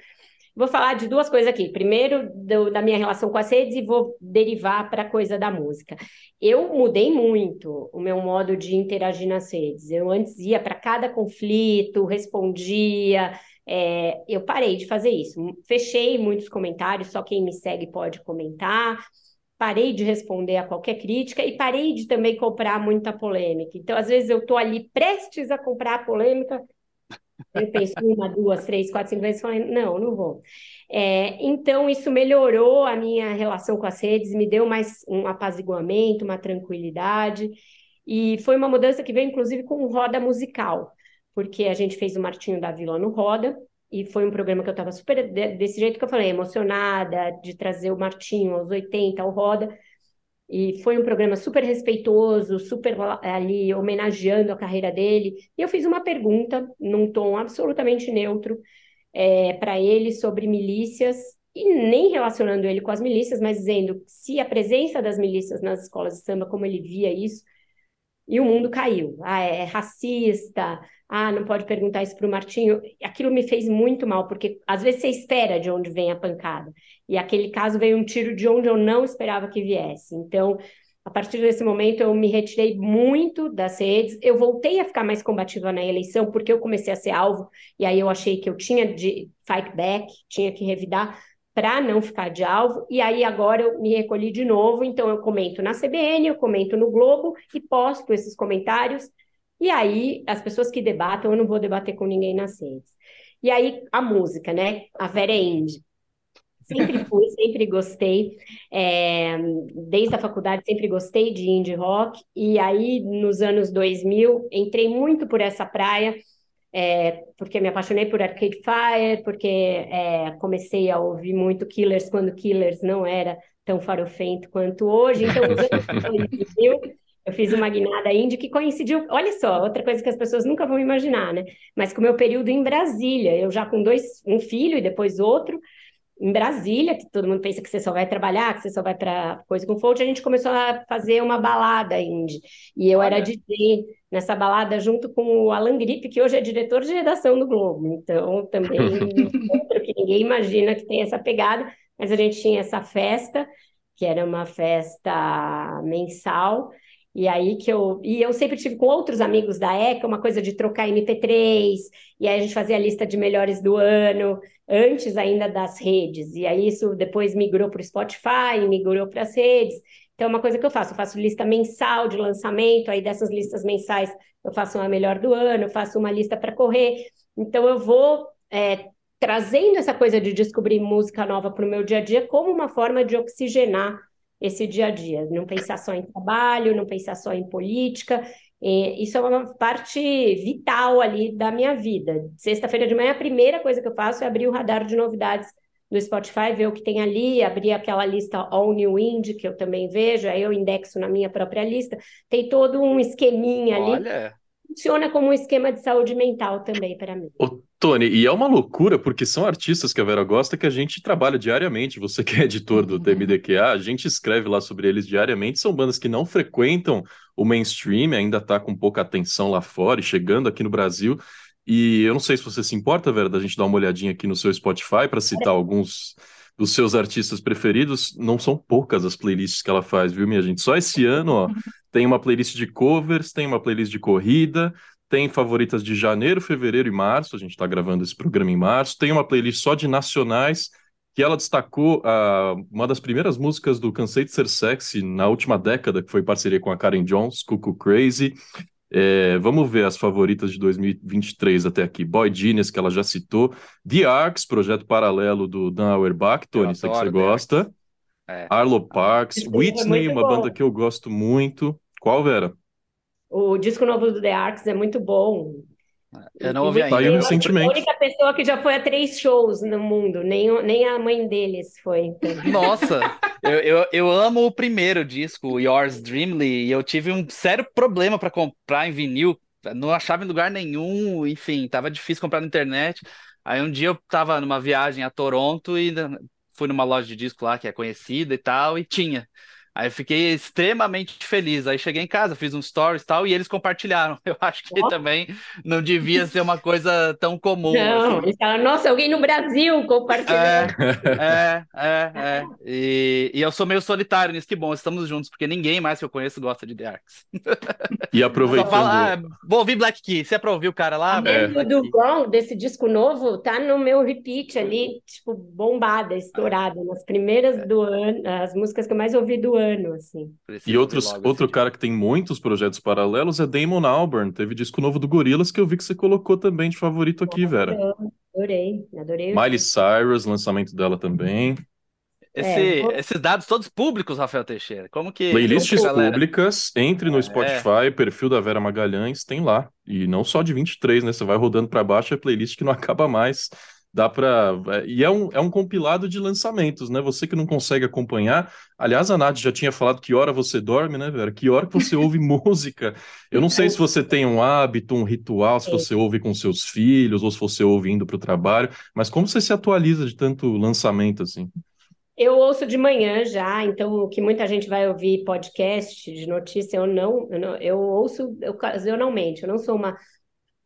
Vou falar de duas coisas aqui. Primeiro, do, da minha relação com as redes e vou derivar para a coisa da música. Eu mudei muito o meu modo de interagir nas redes. Eu antes ia para cada conflito, respondia. É, eu parei de fazer isso. Fechei muitos comentários, só quem me segue pode comentar. Parei de responder a qualquer crítica e parei de também comprar muita polêmica. Então, às vezes, eu estou ali prestes a comprar a polêmica eu penso uma, duas, três, quatro, cinco vezes e falei, não, não vou. É, então, isso melhorou a minha relação com as redes, me deu mais um apaziguamento, uma tranquilidade, e foi uma mudança que veio, inclusive, com Roda Musical, porque a gente fez o Martinho da Vila no Roda, e foi um programa que eu estava super, desse jeito que eu falei, emocionada de trazer o Martinho aos 80, ao Roda, e foi um programa super respeitoso, super ali homenageando a carreira dele. E eu fiz uma pergunta num tom absolutamente neutro é, para ele sobre milícias e nem relacionando ele com as milícias, mas dizendo se a presença das milícias nas escolas de samba, como ele via isso, e o mundo caiu. Ah, é racista. Ah, não pode perguntar isso para o Martinho. Aquilo me fez muito mal, porque às vezes você espera de onde vem a pancada. E aquele caso veio um tiro de onde eu não esperava que viesse. Então, a partir desse momento, eu me retirei muito das redes. Eu voltei a ficar mais combativa na eleição, porque eu comecei a ser alvo, e aí eu achei que eu tinha de fight back, tinha que revidar para não ficar de alvo, e aí agora eu me recolhi de novo, então eu comento na CBN, eu comento no Globo e posto esses comentários, e aí as pessoas que debatam, eu não vou debater com ninguém nas redes. E aí a música, né? A Vera Indy. Sempre fui, <laughs> sempre gostei. É, desde a faculdade sempre gostei de indie rock, e aí nos anos 2000 entrei muito por essa praia, é, porque me apaixonei por Arcade Fire, porque é, comecei a ouvir muito Killers quando Killers não era tão farofento quanto hoje. Então, <laughs> eu fiz uma guinada indie que coincidiu. Olha só, outra coisa que as pessoas nunca vão imaginar, né? Mas com o meu período em Brasília, eu já com dois, um filho e depois outro, em Brasília, que todo mundo pensa que você só vai trabalhar, que você só vai para coisa com fonte, a gente começou a fazer uma balada indie. E eu Olha. era DJ nessa balada junto com o Alan Gripe, que hoje é diretor de redação do Globo. Então, também <laughs> que ninguém imagina que tem essa pegada, mas a gente tinha essa festa, que era uma festa mensal, e aí que eu. E eu sempre tive com outros amigos da ECA uma coisa de trocar MP3, e aí a gente fazia a lista de melhores do ano, antes ainda das redes. E aí isso depois migrou para o Spotify, migrou para as redes. Então, é uma coisa que eu faço, eu faço lista mensal de lançamento, aí dessas listas mensais eu faço uma melhor do ano, faço uma lista para correr. Então, eu vou é, trazendo essa coisa de descobrir música nova para o meu dia a dia como uma forma de oxigenar esse dia a dia, não pensar só em trabalho, não pensar só em política. isso é uma parte vital ali da minha vida. Sexta-feira de manhã, a primeira coisa que eu faço é abrir o radar de novidades do Spotify, ver o que tem ali, abrir aquela lista All New Indie, que eu também vejo, aí eu indexo na minha própria lista. Tem todo um esqueminha Olha. ali funciona como um esquema de saúde mental também para mim. Ô, Tony, e é uma loucura, porque são artistas que a Vera gosta que a gente trabalha diariamente. Você que é editor do TMDQA, a gente escreve lá sobre eles diariamente. São bandas que não frequentam o mainstream, ainda está com pouca atenção lá fora e chegando aqui no Brasil. E eu não sei se você se importa, Vera, da gente dar uma olhadinha aqui no seu Spotify para citar alguns dos seus artistas preferidos. Não são poucas as playlists que ela faz, viu, minha gente? Só esse ano, ó, tem uma playlist de covers, tem uma playlist de corrida, tem favoritas de janeiro, fevereiro e março. A gente está gravando esse programa em março. Tem uma playlist só de nacionais que ela destacou uh, uma das primeiras músicas do Cansei de Ser Sexy na última década, que foi parceria com a Karen Jones, Cuckoo Crazy. É, vamos ver as favoritas de 2023 até aqui. Boy Genius, que ela já citou. The Arcs, projeto paralelo do Dan Auerbach. Tony, sei que você gosta. É. Arlo Parks. É Whitney, uma bom. banda que eu gosto muito. Qual, Vera? O disco novo do The Arcs é muito bom. Eu não ouvi ainda. Saiu recentemente. A única pessoa que já foi a três shows no mundo, nem, nem a mãe deles foi. Então. <laughs> Nossa, eu, eu, eu amo o primeiro disco, o Yours Dreamly, e eu tive um sério problema para comprar em vinil. Não achava em lugar nenhum, enfim, tava difícil comprar na internet. Aí um dia eu tava numa viagem a Toronto e na- fui numa loja de disco lá que é conhecida e tal, e tinha. Aí eu fiquei extremamente feliz. Aí cheguei em casa, fiz um stories e tal, e eles compartilharam. <laughs> Eu acho que Ó. também não devia ser uma coisa tão comum. Não, assim. eles falaram, nossa, alguém no Brasil compartilhando. É, é, é. E, e eu sou meio solitário nisso, que bom, estamos juntos, porque ninguém mais que eu conheço gosta de The Arcs. <laughs> E aproveitando. fala, ah, vou ouvir Black Key. Se é pra ouvir o cara lá, É. do. Wrong, desse disco novo, tá no meu repeat ali, tipo, bombada, estourada, nas primeiras do ano, as músicas que eu mais ouvi do ano, assim. Preciso E outros, outro disco. cara que tem muitos projetos paralelos é Damon Albarn. Teve disco novo do Gorillaz que eu vi que você colocou também de favorito aqui, Vera. Adorei, adorei. Miley Cyrus, lançamento dela também. Esse- É, vou- Esses dados todos públicos, Rafael Teixeira. Como que. Playlists como que públicas, entre no É. Spotify, perfil da Vera Magalhães, tem lá. E não só de 23, né? Você vai rodando pra baixo, é playlist que não <laughs> acaba mais. Dá pra. é, E é um, é um compilado de lançamentos, né? Você que não consegue acompanhar. Aliás, a Nath já tinha falado que hora você dorme, né, Vera? Que hora que você ouve <laughs> música. Eu não sei se você tem um hábito, um ritual, se você ouve com seus filhos, ou se você ouve indo pro trabalho, mas como você se atualiza de tanto lançamento assim? Eu ouço de manhã já, então o que muita gente vai ouvir podcast de notícia, eu não, eu, não- eu ouço ocasionalmente, eu não sou uma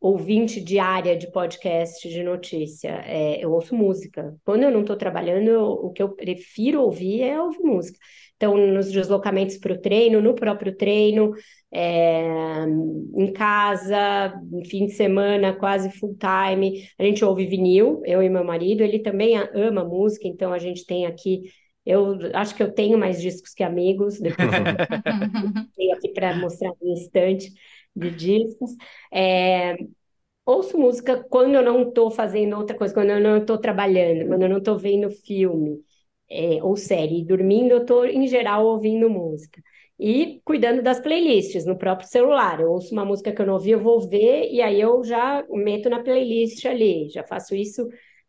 ouvinte diária de podcast de notícia, é, eu ouço música. Quando eu não estou trabalhando, eu- o que eu prefiro ouvir é ouvir música. Então, nos deslocamentos para o treino, no próprio treino, é, em casa, em fim de semana, quase full time, a gente ouve vinil, eu e meu marido, ele também ama música, então a gente tem aqui, eu acho que eu tenho mais discos que amigos, depois eu <laughs> <laughs> tenho aqui para mostrar um instante de discos. É, ouço música quando eu não estou fazendo outra coisa, quando eu não estou trabalhando, quando eu não estou vendo filme é, ou série. E dormindo, eu estou, em geral, ouvindo música. E cuidando das playlists no próprio celular. Eu ouço uma música que eu não ouvi, eu vou ver, e aí eu já meto na playlist ali. Já faço isso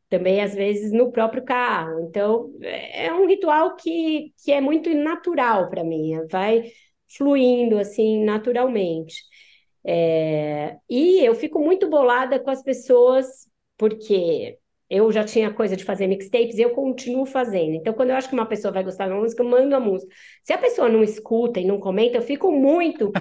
também, às vezes, no próprio carro. Então, é é um ritual que, que é muito natural para mim. Vai fluindo, assim, naturalmente. É, e eu fico muito bolada com as pessoas, porque eu já tinha coisa de fazer mixtapes e eu continuo fazendo. Então, quando eu acho que uma pessoa vai gostar da música, eu mando a música. Se a pessoa não escuta e não comenta, eu fico muito. <laughs>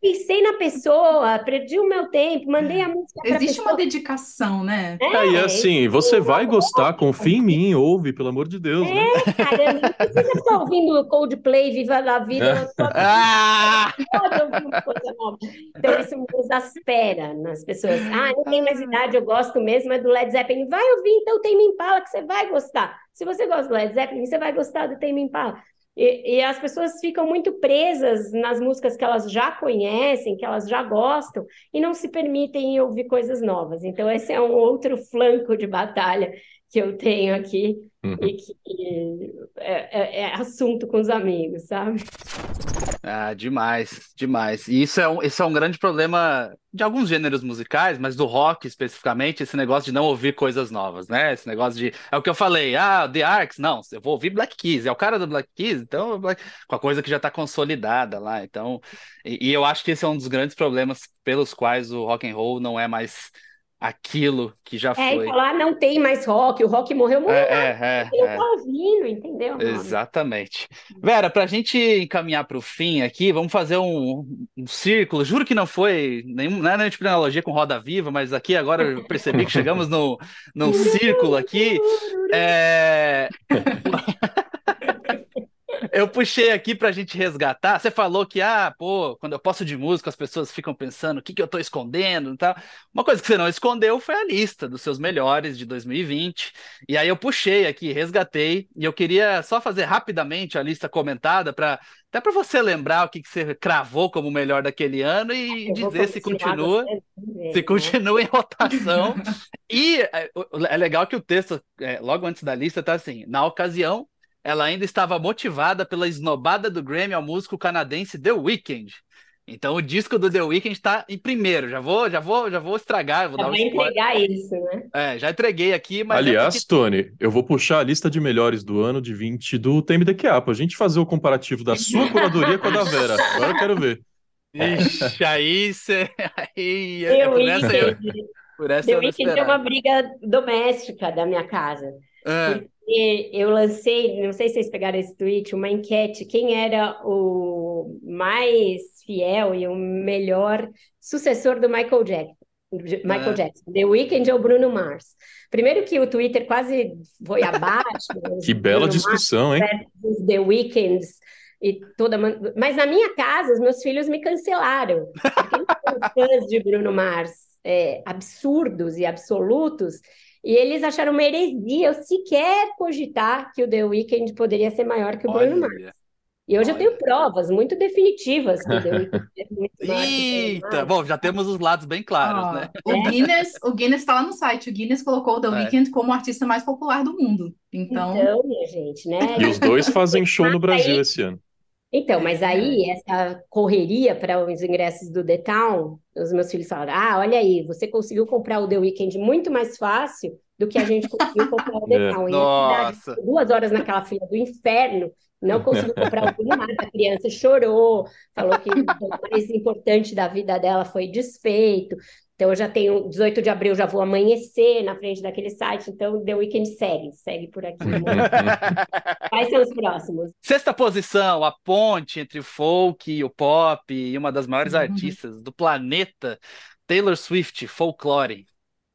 Pensei na pessoa, perdi o meu tempo, mandei a música Existe pessoa. uma dedicação, né? Aí, É, assim, você vai gostar, confia em mim, ouve, pelo amor de Deus, né? É, cara, não precisa ficar ouvindo Coldplay, Viva la Vida, só Ah! pode ouvir uma coisa nova. Então, isso me exaspera nas pessoas. Ah, eu tenho mais idade, eu gosto mesmo, é do Led Zeppelin. Vai ouvir, então, Tame Impala, que você vai gostar. Se você gosta do Led Zeppelin, você vai gostar do Tame Impala. E, e as pessoas ficam muito presas nas músicas que elas já conhecem, que elas já gostam, e não se permitem ouvir coisas novas. Então, esse é um outro flanco de batalha que eu tenho aqui Uhum. e que é, é- é assunto com os amigos, sabe? Ah, demais, demais. E isso é um, esse é um grande problema de alguns gêneros musicais, mas do rock especificamente, esse negócio de não ouvir coisas novas, né? Esse negócio de. É o que eu falei, ah, The Arcs, não, eu vou ouvir Black Keys, é o cara do Black Keys, então, Black- com a coisa que já está consolidada lá. Então, e, e eu acho que esse é um dos grandes problemas pelos quais o rock and roll não é mais aquilo que já É, foi. falar não tem mais rock, o rock morreu, morreu, É, é, é, é. tá ouvindo, entendeu? Exatamente. Vera, para a gente encaminhar para o fim aqui, vamos fazer um, um círculo. Juro que não foi nenhum, não é nenhuma tipo de analogia com Roda Viva, mas aqui agora eu percebi que chegamos no, num <laughs> círculo aqui. É... <laughs> Eu puxei aqui pra gente resgatar. Você falou que, ah, pô, quando eu posto de música, as pessoas ficam pensando o que, que eu tô escondendo e tal. Uma coisa que você não escondeu foi a lista dos seus melhores de 2020. E aí eu puxei aqui, resgatei, e eu queria só fazer rapidamente a lista comentada para até para você lembrar o que, que você cravou como o melhor daquele ano e Eu vou dizer se continua se né? continua em rotação. <laughs> e é, é legal que o texto, é, logo antes da lista, tá assim: na ocasião, ela ainda estava motivada pela esnobada do Grammy ao músico canadense The Weeknd. Então o disco do The Weeknd tá em primeiro. Já vou, já vou, já vou estragar, vou Já dar um entregar isso, né? É, já entreguei aqui, mas é Aliás, porque- Tony, eu vou puxar a lista de melhores do ano de 20 do de Quiá, pra gente fazer o comparativo da sua curadoria com a da Vera. Agora eu quero ver. Ixi, aí você. <laughs> Aí, The por essa eu, Weeknd, por essa The Weeknd é uma briga doméstica da minha casa. Ah, E eu lancei, não sei se vocês pegaram esse tweet, uma enquete, quem era o mais fiel e o melhor sucessor do Michael Jackson? Michael Ah. Jackson, The Weeknd ou Bruno Mars? Primeiro que o Twitter quase foi abaixo. <laughs> Que bela Bruno Mars discussão, hein? versus The Weeknd e toda mas na minha casa os meus filhos me cancelaram porque eles são fãs de Bruno Mars é, absurdos e absolutos e eles acharam uma heresia eu sequer cogitar que o The Weeknd poderia ser maior que o Bruno Mars olha. e hoje eu tenho olha. provas muito definitivas que o The Weeknd <laughs> é muito maior Eita, bom, já temos os lados bem claros, Ó, né? o Guinness, o Guinness está lá no site. O Guinness colocou o The É. Weeknd como o artista mais popular do mundo. Então, então minha gente né E os dois fazem show no Brasil esse ano. Então, mas aí, essa correria para os ingressos do The Town, os meus filhos falaram: Ah, olha aí, você conseguiu comprar o The Weeknd muito mais fácil do que a gente conseguiu comprar <laughs> o The É. Nossa. duas horas naquela fila do inferno, não conseguiu comprar o Mars. A criança chorou, falou que o mais importante da vida dela foi desfeito. Então, eu já tenho 18 de abril, já vou amanhecer na frente daquele site. Então, The Weeknd segue, segue por aqui. <laughs> Quais são os próximos? Sexta posição, a ponte entre o folk e o pop, e uma das maiores Uhum. artistas do planeta, Taylor Swift, Folklore.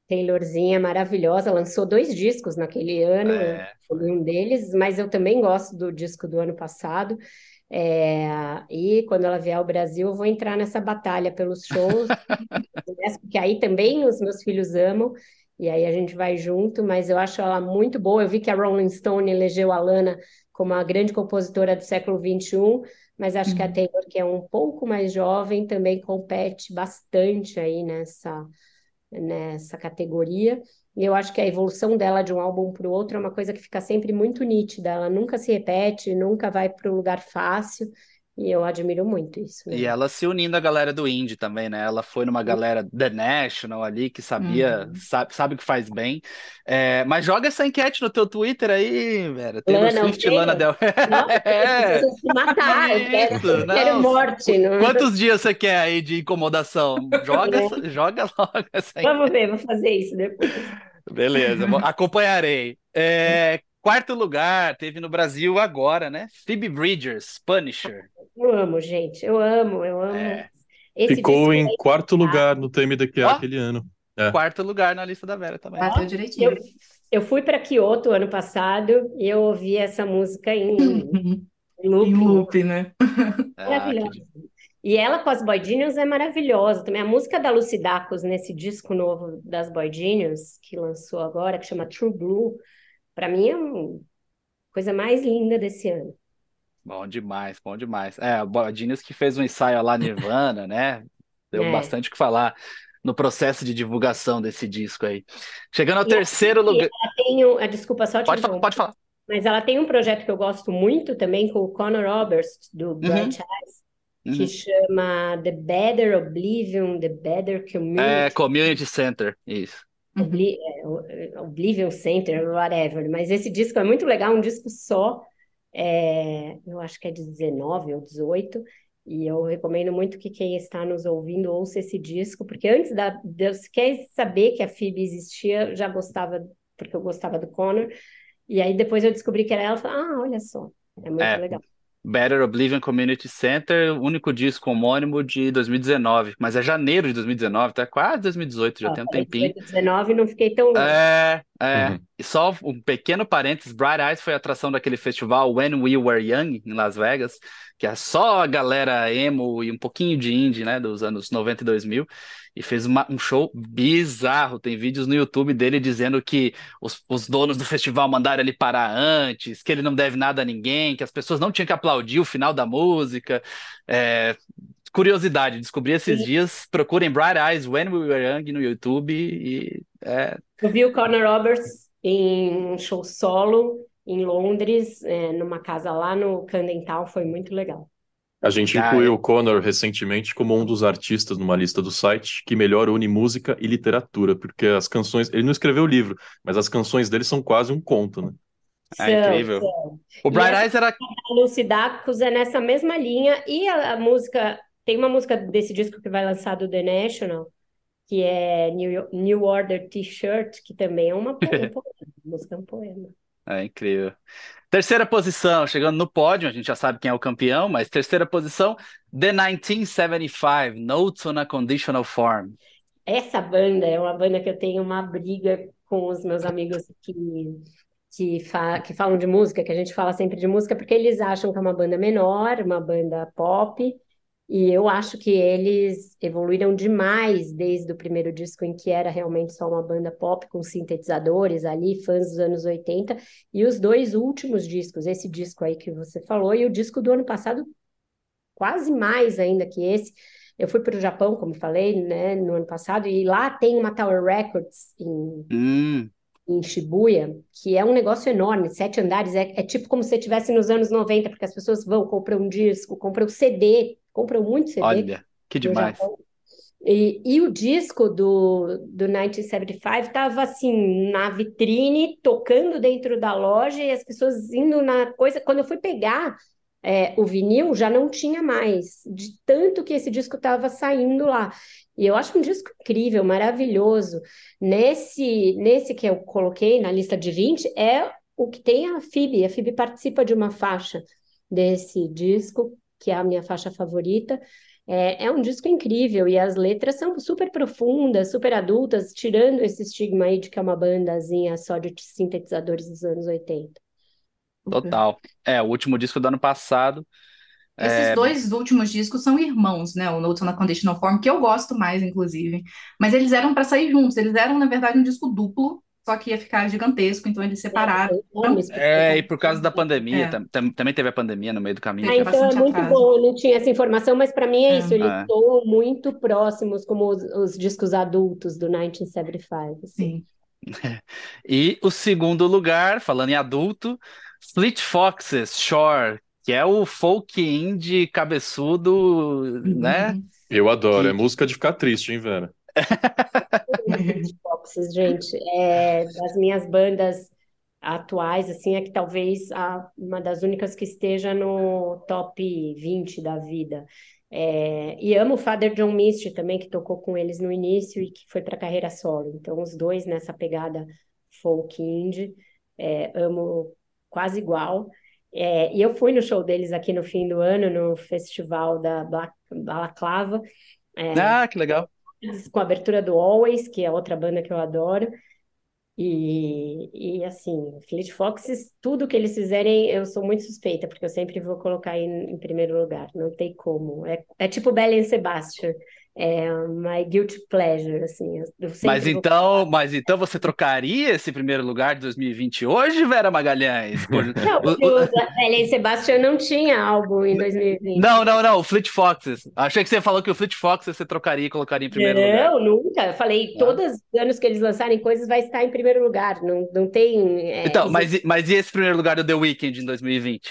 Taylorzinha maravilhosa, lançou dois discos naquele ano, É, foi um deles, mas eu também gosto do disco do ano passado. É, e quando ela vier ao Brasil, eu vou entrar nessa batalha pelos shows, <laughs> porque aí também os meus filhos amam, e aí a gente vai junto, mas eu acho ela muito boa. Eu vi que a Rolling Stone elegeu a Lana como a grande compositora do século XXI, mas acho que a Uhum. Taylor, que é um pouco mais jovem, também compete bastante aí nessa nessa categoria. E eu acho que a evolução dela de um álbum para o outro é uma coisa que fica sempre muito nítida. Ela nunca se repete, nunca vai para o lugar fácil. E eu admiro muito isso, né? E ela se unindo à galera do indie também, né? Ela foi numa galera The National ali, que sabia, Uhum. sabe, sabe que faz bem. É, mas joga essa enquete no teu Twitter aí, Vera. Taylor Lana Swift, Taylor? Lana Del Não, <laughs> É. se matar, eu quero, Isso, eu quero não. morte. Não... Quantos dias você quer aí de incomodação? Joga, essa- joga logo essa Vamos ver, vou fazer isso depois. Beleza, acompanharei. É, quarto lugar, teve no Brasil agora, né? Phoebe Bridgers, Punisher. Eu amo, gente. Eu amo, eu amo. É. Esse Ficou em aí, quarto lugar no Teme de Quiá Ó. aquele ano. É. Quarto lugar na lista da Vera também. bateu direitinho. eu, eu fui para Kyoto ano passado e eu ouvi essa música em <laughs> Em loop. loop, né? Ah, Maravilhosa. E ela com as Boy Genius é maravilhosa também. A música da Lucy Dacus nesse disco novo das Boy Genius, que lançou agora, que chama True Blue, para mim é a coisa mais linda desse ano. Bom demais, bom demais. É, a Bodinhas que fez um ensaio lá Nirvana, né? Deu É. bastante o que falar no processo de divulgação desse disco aí. Chegando ao E terceiro lugar. Ela tem um, ah, desculpa, só te Pode falar, pode falar. mas ela tem um projeto que eu gosto muito também com o Conor Oberst, do Bright Eyes, que Uhum. chama The Better Oblivion, The Better Community. É, Community Center, isso. Obli- é, o- é, Oblivion Center, whatever. Mas esse disco é muito legal, um disco só. É, eu acho que é de 19 ou 18. E eu recomendo muito que quem está nos ouvindo ouça esse disco, porque antes da, de eu sequer saber que a Phoebe existia, eu já gostava, porque eu gostava do Connor. E aí depois eu descobri que era ela, falei, ah, olha só, é muito É. legal. Better Oblivion Community Center, único disco homônimo de 2019, mas é janeiro de 2019, tá quase 2018, já Ó, tem um falei tempinho. 18, 19, não fiquei tão longe. É, é. Uhum. E só um pequeno parênteses, Bright Eyes foi a atração daquele festival When We Were Young, em Las Vegas, que é só a galera emo e um pouquinho de indie, né, dos anos 90 e 2000, e fez uma- um show bizarro. Tem vídeos no YouTube dele dizendo que os, os donos do <laughs> festival mandaram ele parar antes, que ele não deve nada a ninguém, que as pessoas não tinham que aplaudir o final da música. É, curiosidade, descobri esses Sim. dias. Procurem Bright Eyes When We Were Young no YouTube e é, Eu vi o Conor Roberts em um show solo em Londres, é, numa casa lá no Camden Town, foi muito legal. A gente Ah, incluiu é. o Connor recentemente como um dos artistas numa lista do site que melhor une música e literatura, porque as canções. Ele não escreveu o livro, mas as canções dele são quase um conto, né? É São, incrível. são. O Bright Eyes era. A Lucy Dacus é nessa mesma linha. E a, a música. Tem uma música desse disco que vai lançar do The National, que é New, New Order T-shirt, que também é uma po- um poema. <laughs> Música é um poema. É incrível. Terceira posição, chegando no pódio, a gente já sabe quem é o campeão, mas terceira posição, The 1975, Notes on a Conditional Form. Essa banda é uma banda que eu tenho uma briga com os meus amigos que, que, fa que falam de música, que a gente fala sempre de música, porque eles acham que é uma banda menor, uma banda pop, e eu acho que eles evoluíram demais desde o primeiro disco, em que era realmente só uma banda pop com sintetizadores ali, fãs dos anos 80, e os dois últimos discos, esse disco aí que você falou, e o disco do ano passado, quase mais ainda que esse. Eu fui para o Japão, como falei, né, no ano passado, e lá tem uma Tower Records em, Hum, em Shibuya, que é um negócio enorme, sete andares, é, é tipo como se estivesse nos anos 90, porque as pessoas vão, compram um disco, compram CD, compram muito CD olha, que demais. E, e o disco do, do 1975 estava assim, na vitrine, tocando dentro da loja, e as pessoas indo na coisa. Quando eu fui pegar é, o vinil, já não tinha mais, de tanto que esse disco estava saindo lá. E eu acho um disco incrível, maravilhoso. Nesse, nesse que eu coloquei na lista de 20, é o que tem a Phoebe. A Phoebe participa de uma faixa desse disco, que é a minha faixa favorita. É, é um disco incrível e as letras são super profundas, super adultas, tirando esse estigma aí de que é uma bandazinha só de sintetizadores dos anos 80. Total. É, o último disco do ano passado. Esses É, dois últimos discos são irmãos, né? O Notes on a Conditional Form, que eu gosto mais, inclusive. Mas eles eram para sair juntos. Eles eram, na verdade, um disco duplo, só que ia ficar gigantesco, então eles separaram. é, e por causa da pandemia, É. tam- tam- também teve a pandemia no meio do caminho. Ah, que- então é muito atraso. bom, eu não tinha essa informação, mas para mim é É. isso, eles É. são muito próximos, como os, os discos adultos do 1975. assim. Sim. <laughs> E o segundo lugar, falando em adulto, Fleet Foxes, Shore, que é o folk indie cabeçudo, né? Uhum. Eu adoro, Que- é música de ficar triste, hein, Vera? Foxes, gente, é das minhas bandas atuais, assim, é que talvez a, uma das únicas que esteja no top 20 da vida. É, e amo o Father John Misty também, que tocou com eles no início e que foi para carreira solo. Então, os dois nessa pegada folk indie, é, amo quase igual. É, e eu fui no show deles aqui no fim do ano, no festival da Balaclava. É, Ah, que legal. Com a abertura do Always, que é outra banda que eu adoro. E, e assim, Fleet Foxes, tudo que eles fizerem, eu sou muito suspeita, porque eu sempre vou colocar em, em primeiro lugar, não tem como. É, é tipo Belle and Sebastian, é my guilty pleasure, assim. Mas vou- então, mas então você trocaria esse primeiro lugar de 2020 hoje, Vera Magalhães? Por- <laughs> Não, o- porque o- o da Belle and Sebastian não tinha álbum em 2020. Não, não, não, o Fleet Foxes. Achei que você falou que o Fleet Foxes você trocaria e colocaria em primeiro lugar. Não, nunca. Eu falei, Ah. todos os anos que eles lançarem coisas vai estar em primeiro lugar. Não, não tem. é, Então, isso- mas, e- mas e esse primeiro lugar do The Weeknd em 2020?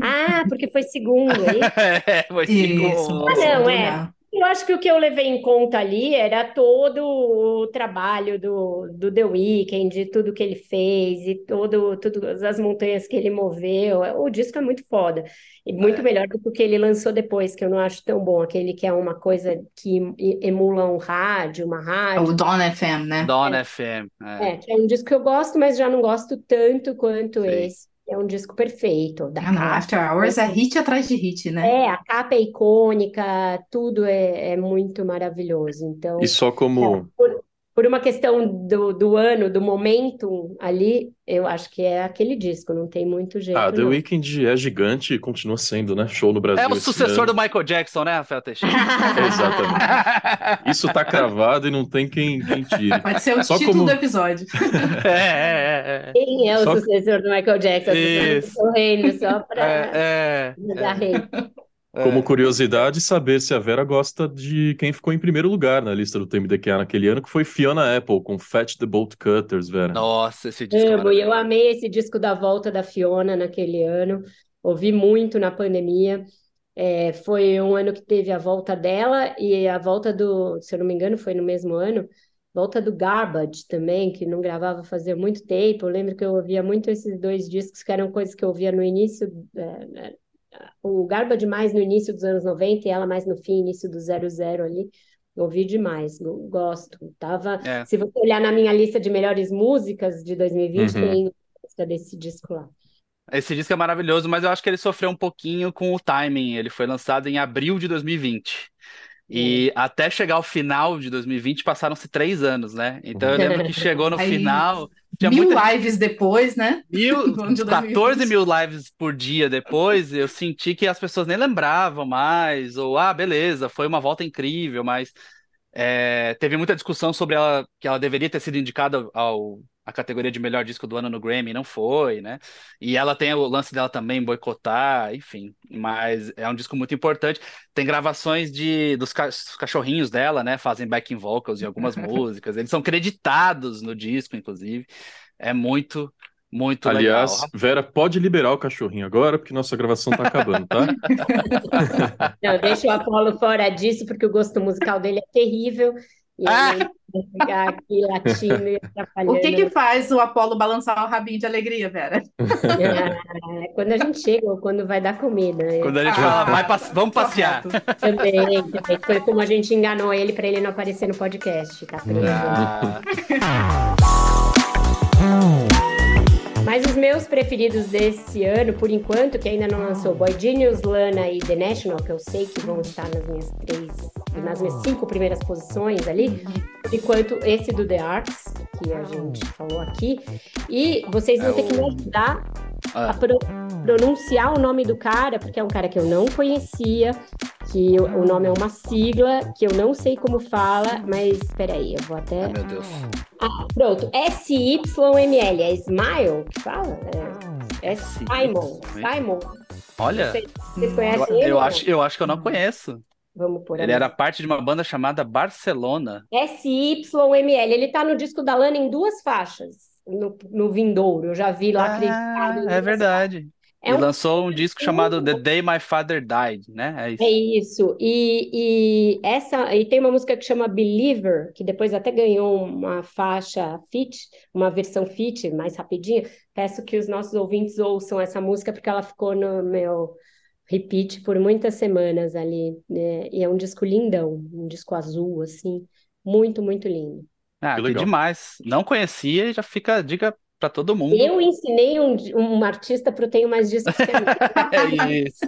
Ah, porque foi segundo, aí. <laughs> É, foi Isso. segundo. Ah, não, é. Eu acho que o que eu levei em conta ali era todo o trabalho do, do The Weeknd, tudo que ele fez e todo, todas as montanhas que ele moveu. O disco é muito foda. E muito É. melhor do que o que ele lançou depois, que eu não acho tão bom. Aquele que é uma coisa que emula um rádio, uma É rádio. o Dawn FM, né? Dawn FM. é. É, que é um disco que eu gosto, mas já não gosto tanto quanto Sim. esse. É um disco perfeito. Da Ah, não, capa. After Hours é hit atrás de hit, né? É, a capa é icônica, tudo é, é muito maravilhoso. Então, E só como. por, por uma questão do, do ano, do momento ali, eu acho que é aquele disco, não tem muito jeito, Ah, The não. Weeknd é gigante e continua sendo, né? Show no Brasil É o sucessor ano. do Michael Jackson, né, Rafael Teixeira? <laughs> Exatamente. Isso tá <laughs> cravado e não tem quem, quem tire. Pode ser o Só título como- do episódio. <laughs> É, é, é, Quem é o Só- sucessor do Michael Jackson? Isso. Correndo só é. para É, é, dar rei. é. Como curiosidade, saber se a Vera gosta de quem ficou em primeiro lugar na lista do TMDQA naquele ano, que foi Fiona Apple, com Fetch the Bolt Cutters, Vera. Nossa, esse disco é Amo, e eu amei esse disco da volta da Fiona naquele ano. Ouvi muito na pandemia. É, foi um ano que teve a volta dela e a volta do, se eu não me engano, foi no mesmo ano, volta do Garbage também, que não gravava fazia muito tempo. Eu lembro que eu ouvia muito esses dois discos, que eram coisas que eu ouvia no início, é, é o Garbage mais no início dos anos 90 e ela mais no fim, início do 00 ali. Ouvi demais, gosto. Tava, é. Se você olhar na minha lista de melhores músicas de 2020, uhum. tem música desse disco lá. Esse disco é maravilhoso, mas eu acho que ele sofreu um pouquinho com o timing. Ele foi lançado em abril de 2020. E até chegar ao final de 2020 passaram-se três anos, né? Então eu lembro que chegou no Aí, final. Tinha mil muita... lives depois, né? Mil, <laughs> 14 mil lives por dia depois, eu senti que as pessoas nem lembravam mais, ou ah, beleza, foi uma volta incrível, mas é, teve muita discussão sobre ela que ela deveria ter sido indicada ao a categoria de melhor disco do ano no Grammy, não foi, né? E ela tem o lance dela também boicotar, enfim. Mas é um disco muito importante. Tem gravações de dos cachorrinhos dela, né? Fazem backing vocals em algumas <laughs> músicas. Eles são creditados no disco, inclusive. É muito, muito Aliás, legal. Vera, pode liberar o cachorrinho agora, porque nossa gravação tá acabando, tá? <laughs> Não, deixa o Apolo fora disso, porque o gosto musical dele é terrível. E ah! ficar aqui latindo e atrapalhando. <laughs> O que que faz o Apolo balançar o rabinho de alegria, Vera? É, quando a gente chega ou quando vai dar comida. Né? Quando a gente ah, fala, passe vamos passear. Também, também, Foi como a gente enganou ele para ele não aparecer no podcast, tá preso. Ah. <laughs> Mas os meus preferidos desse ano, por enquanto, que ainda não lançou, Boy Genius, Lana e The National, que eu sei que vão estar nas minhas três, nas minhas cinco primeiras posições ali, por enquanto esse do The Arts, que a gente falou aqui, e vocês vão é ter que me ajudar a pro pronunciar o nome do cara, porque é um cara que eu não conhecia, que o nome é uma sigla, que eu não sei como fala, mas peraí, eu vou até. Ai, meu Deus. Ah, pronto. S-Y-M-L. É Smile que fala? É, é Simon. Simon. Olha. Vocês, vocês conhecem eu, ele? Eu acho, eu acho que eu não conheço. Vamos por Ele era parte de uma banda chamada Barcelona. S-Y-M-L. Ele tá no disco da Lana em duas faixas. No, no Vindouro, eu já vi lá ah, É verdade. É um... lançou um disco chamado The Day My Father Died, né? É isso. É isso. E, e, essa, e tem uma música que chama Believer, que depois até ganhou uma faixa fit, uma versão fit mais rapidinha. Peço que os nossos ouvintes ouçam essa música, porque ela ficou no meu repeat por muitas semanas ali. Né? E é um disco lindão, um disco azul, assim. Muito, muito lindo. Ah, que, que demais. Não conhecia e já fica a dica para todo mundo. Eu ensinei um, um artista para o Tenho Mais Discos que <laughs> É isso.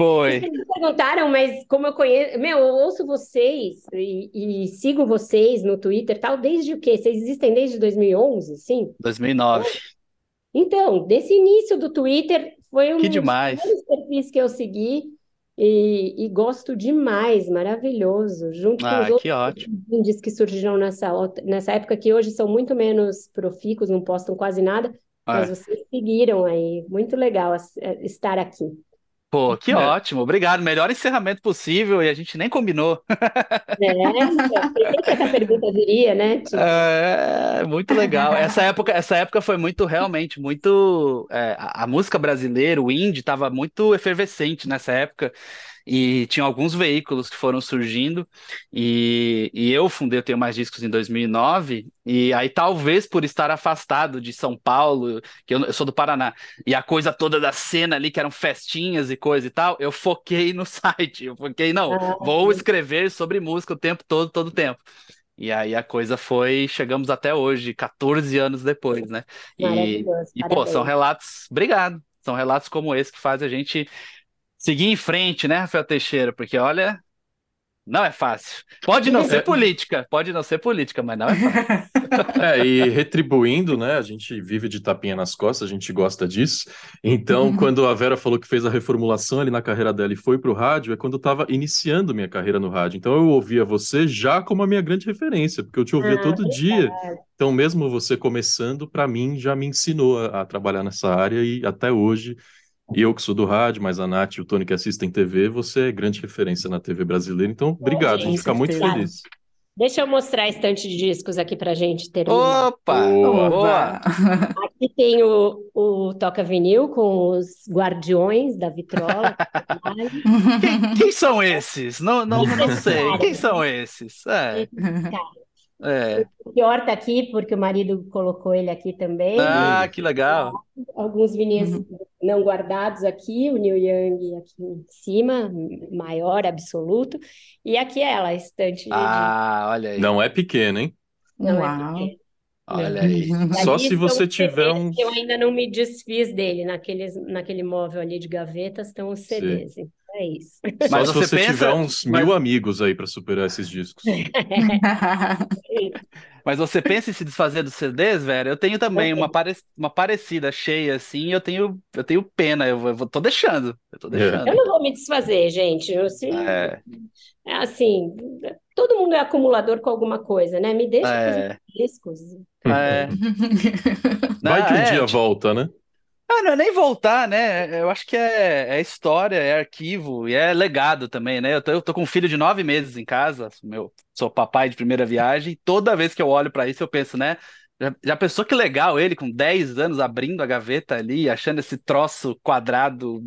Foi. Vocês me perguntaram, mas como eu conheço. Meu, eu ouço vocês e, e, sigo vocês no Twitter tal, desde o quê? Vocês existem desde 2011, sim? 2009. Então, desse início do Twitter, foi um que demais. dos perfis que eu segui. E, e, gosto demais, maravilhoso, junto ah, com os que outros indies que surgiram nessa, nessa época, que hoje são muito menos profícuos, não postam quase nada, ah. mas vocês seguiram aí, muito legal é, estar aqui. Pô, que é. ótimo, obrigado. Melhor encerramento possível e a gente nem combinou. É, <laughs> pensei que essa pergunta viria, né? Tipo... É, muito legal. Essa época, essa época foi muito, realmente, muito. É, a, a música brasileira, o indie, estava muito efervescente nessa época e tinha alguns veículos que foram surgindo, e, e eu fundei o Tenho Mais Discos em 2009, e aí talvez por estar afastado de São Paulo, que eu, eu, sou do Paraná, e a coisa toda da cena ali, que eram festinhas e coisa e tal, eu foquei no <laughs> site, eu foquei, não, vou escrever sobre música o tempo todo, todo o tempo. E aí a coisa foi, chegamos até hoje, 14 anos depois, né? E, e pô, são relatos, obrigado, são relatos como esse que faz a gente seguir em frente, né, Rafael Teixeira? Porque olha, não é fácil. Pode não ser política, pode não ser política, mas não é fácil. <laughs> É, e retribuindo, né? A gente vive de tapinha nas costas, a gente gosta disso. Então, uhum. quando a Vera falou que fez a reformulação ali na carreira dela e foi para o rádio, é quando eu estava iniciando minha carreira no rádio. Então, eu ouvia você já como a minha grande referência, porque eu te ouvia ah, todo dia. Então, mesmo você começando, para mim, já me ensinou a, a trabalhar nessa área e até hoje e eu que sou do rádio, mas a Nath e o Tony que assistem TV, você é grande referência na TV brasileira, então obrigado, a gente fica muito feliz. Deixa eu mostrar a estante de discos aqui pra gente ter. Opa! Boa! Aqui tem o, o Toca Vinil com os Guardiões da Vitrola. <laughs> Quem, quem são esses? Não, não, não sei. Quem são esses? É. É. O pior tá aqui, porque o marido colocou ele aqui também. Ah, que legal. Alguns vinis não guardados aqui, o Neil Young aqui em cima, maior, absoluto. E aqui ela, a estante de- Ah, olha aí. Não é pequeno, hein? não é Uau. pequeno. Olha aí. <laughs> Só se você tiver um. Eu ainda não me desfiz dele. Naqueles, naquele móvel ali de gavetas estão os CDs. Então é isso. Só Mas se você você pensa- tiver uns mas- mil amigos aí pra superar esses discos. <laughs> Mas você pensa em se desfazer dos CDs, velho? Eu tenho também uma, pare... uma parecida, cheia assim, eu tenho, eu tenho pena, eu, vou- eu tô deixando. Eu tô É. deixando. Eu não vou me desfazer, gente. Eu, assim, É, é assim, todo mundo é acumulador com alguma coisa, né? Me deixa com é, os discos. é. Vai que um é, dia tipo, volta, né? Ah, não é nem voltar, né? Eu acho que é, é história, é arquivo e é legado também, né? Eu tô, eu tô com um filho de nove meses em casa, meu, sou papai de primeira viagem, e toda vez que eu olho pra isso eu penso, né? Já, já pensou que legal ele com 10 anos abrindo a gaveta ali, achando esse troço quadrado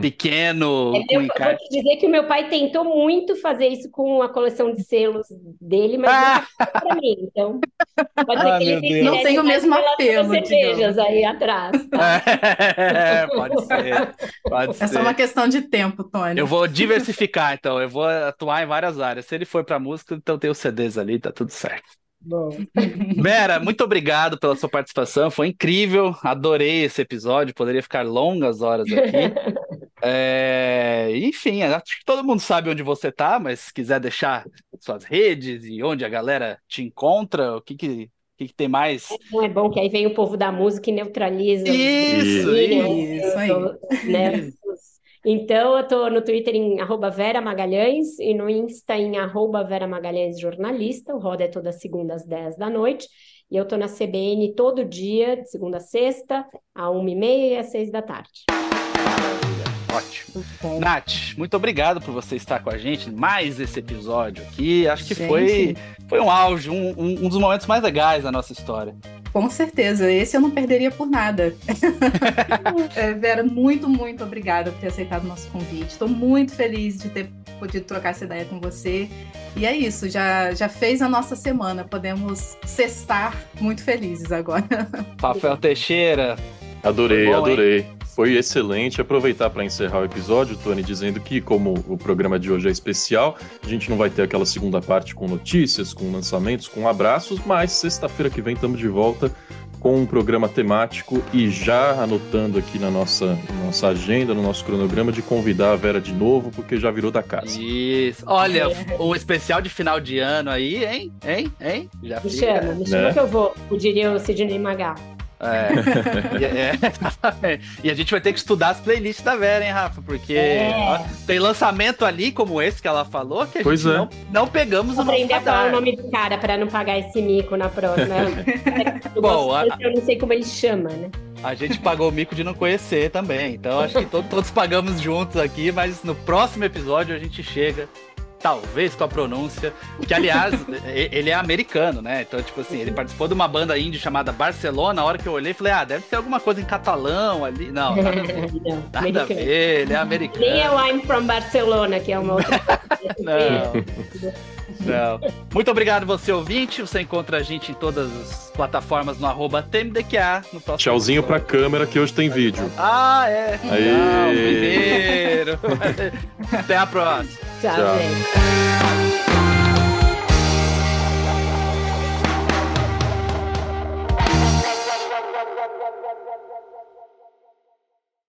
pequeno, É, com Eu vou te dizer que o meu pai tentou muito fazer isso com a coleção de selos dele, mas Ah! foi para mim. Então, pode ser Ah, que ele. Não tem o mesmo apelo, cervejas aí atrás. tá? É, <laughs> pode ser, pode É só ser. uma questão de tempo, Tony. Eu vou diversificar, então. Eu vou atuar em várias áreas. Se ele for pra música, então tem os CDs ali, tá tudo certo. Bom, <laughs> Vera, muito obrigado pela sua participação. Foi incrível. Adorei esse episódio. Poderia ficar longas horas aqui. <laughs> É, Enfim, acho que todo mundo sabe onde você tá, mas se quiser deixar suas redes e onde a galera te encontra, o que que, que que tem mais? não é bom que aí vem o povo da música e neutraliza Isso, meninos, isso aí. né, Então, eu tô no Twitter em arroba Vera Magalhães e no Insta em arroba Vera Magalhães Jornalista. O Roda é toda segunda às 10 da noite. E eu tô na CBN todo dia, de segunda a sexta, a 1h30 e às 6 da tarde. Ótimo. Nath, muito obrigado por você estar com a gente em mais esse episódio aqui. Acho que foi, Gente. foi um auge, um, um- um dos momentos mais legais da nossa história. Com certeza, esse eu não perderia por nada. <laughs> É, Vera, muito, muito obrigada por ter aceitado o nosso convite. Estou muito feliz de ter podido trocar essa ideia com você. E é isso, já, já fez a nossa semana. Podemos sextar muito felizes agora. <laughs> Rafael Teixeira, Adorei, Foi bom, hein? Foi excelente. Aproveitar para encerrar o episódio, Tony, dizendo que, como o programa de hoje é especial, a gente não vai ter aquela segunda parte com notícias, com lançamentos, com abraços, mas sexta-feira que vem estamos de volta com um programa temático e já anotando aqui na nossa, nossa agenda, no nosso cronograma, de convidar a Vera de novo, porque já virou da casa. Isso. Olha, o especial de final de ano aí, hein? Hein? Hein? Já Me fica. chama, me chama Né? que eu vou, diria o Sidney Magal. É. <laughs> E, é, exatamente. E a gente vai ter que estudar as playlists da Vera, hein, Rafa? Porque É. ó, tem lançamento ali, como esse que ela falou, que a Pois gente é. não, não pegamos Vou nosso aprender a falar o nome do cara para não pagar esse mico na próxima. <laughs> Eu Bom, a- eu não sei como ele chama, né? A gente pagou o mico de não conhecer também. Então acho que to- todos pagamos juntos aqui, mas no próximo episódio a gente chega, talvez com a pronúncia, que aliás, <laughs> ele é americano, né? Então, tipo assim, ele participou de uma banda indie chamada Barcelona. A hora que eu olhei, falei, ah, deve ter alguma coisa em catalão ali. Não, nada a <laughs> ver. Não, Nada a ver, ele é americano. Nem é o I'm from Barcelona, que é uma outra. <laughs> Não. Não. Muito obrigado, você ouvinte. Você encontra a gente em todas as plataformas no arroba TMDQA. No Tchauzinho pra episódio. câmera que hoje tem vídeo. Ah, é. Aê. Não, primeiro. <laughs> Até a próxima. Tchau, Tchau. gente.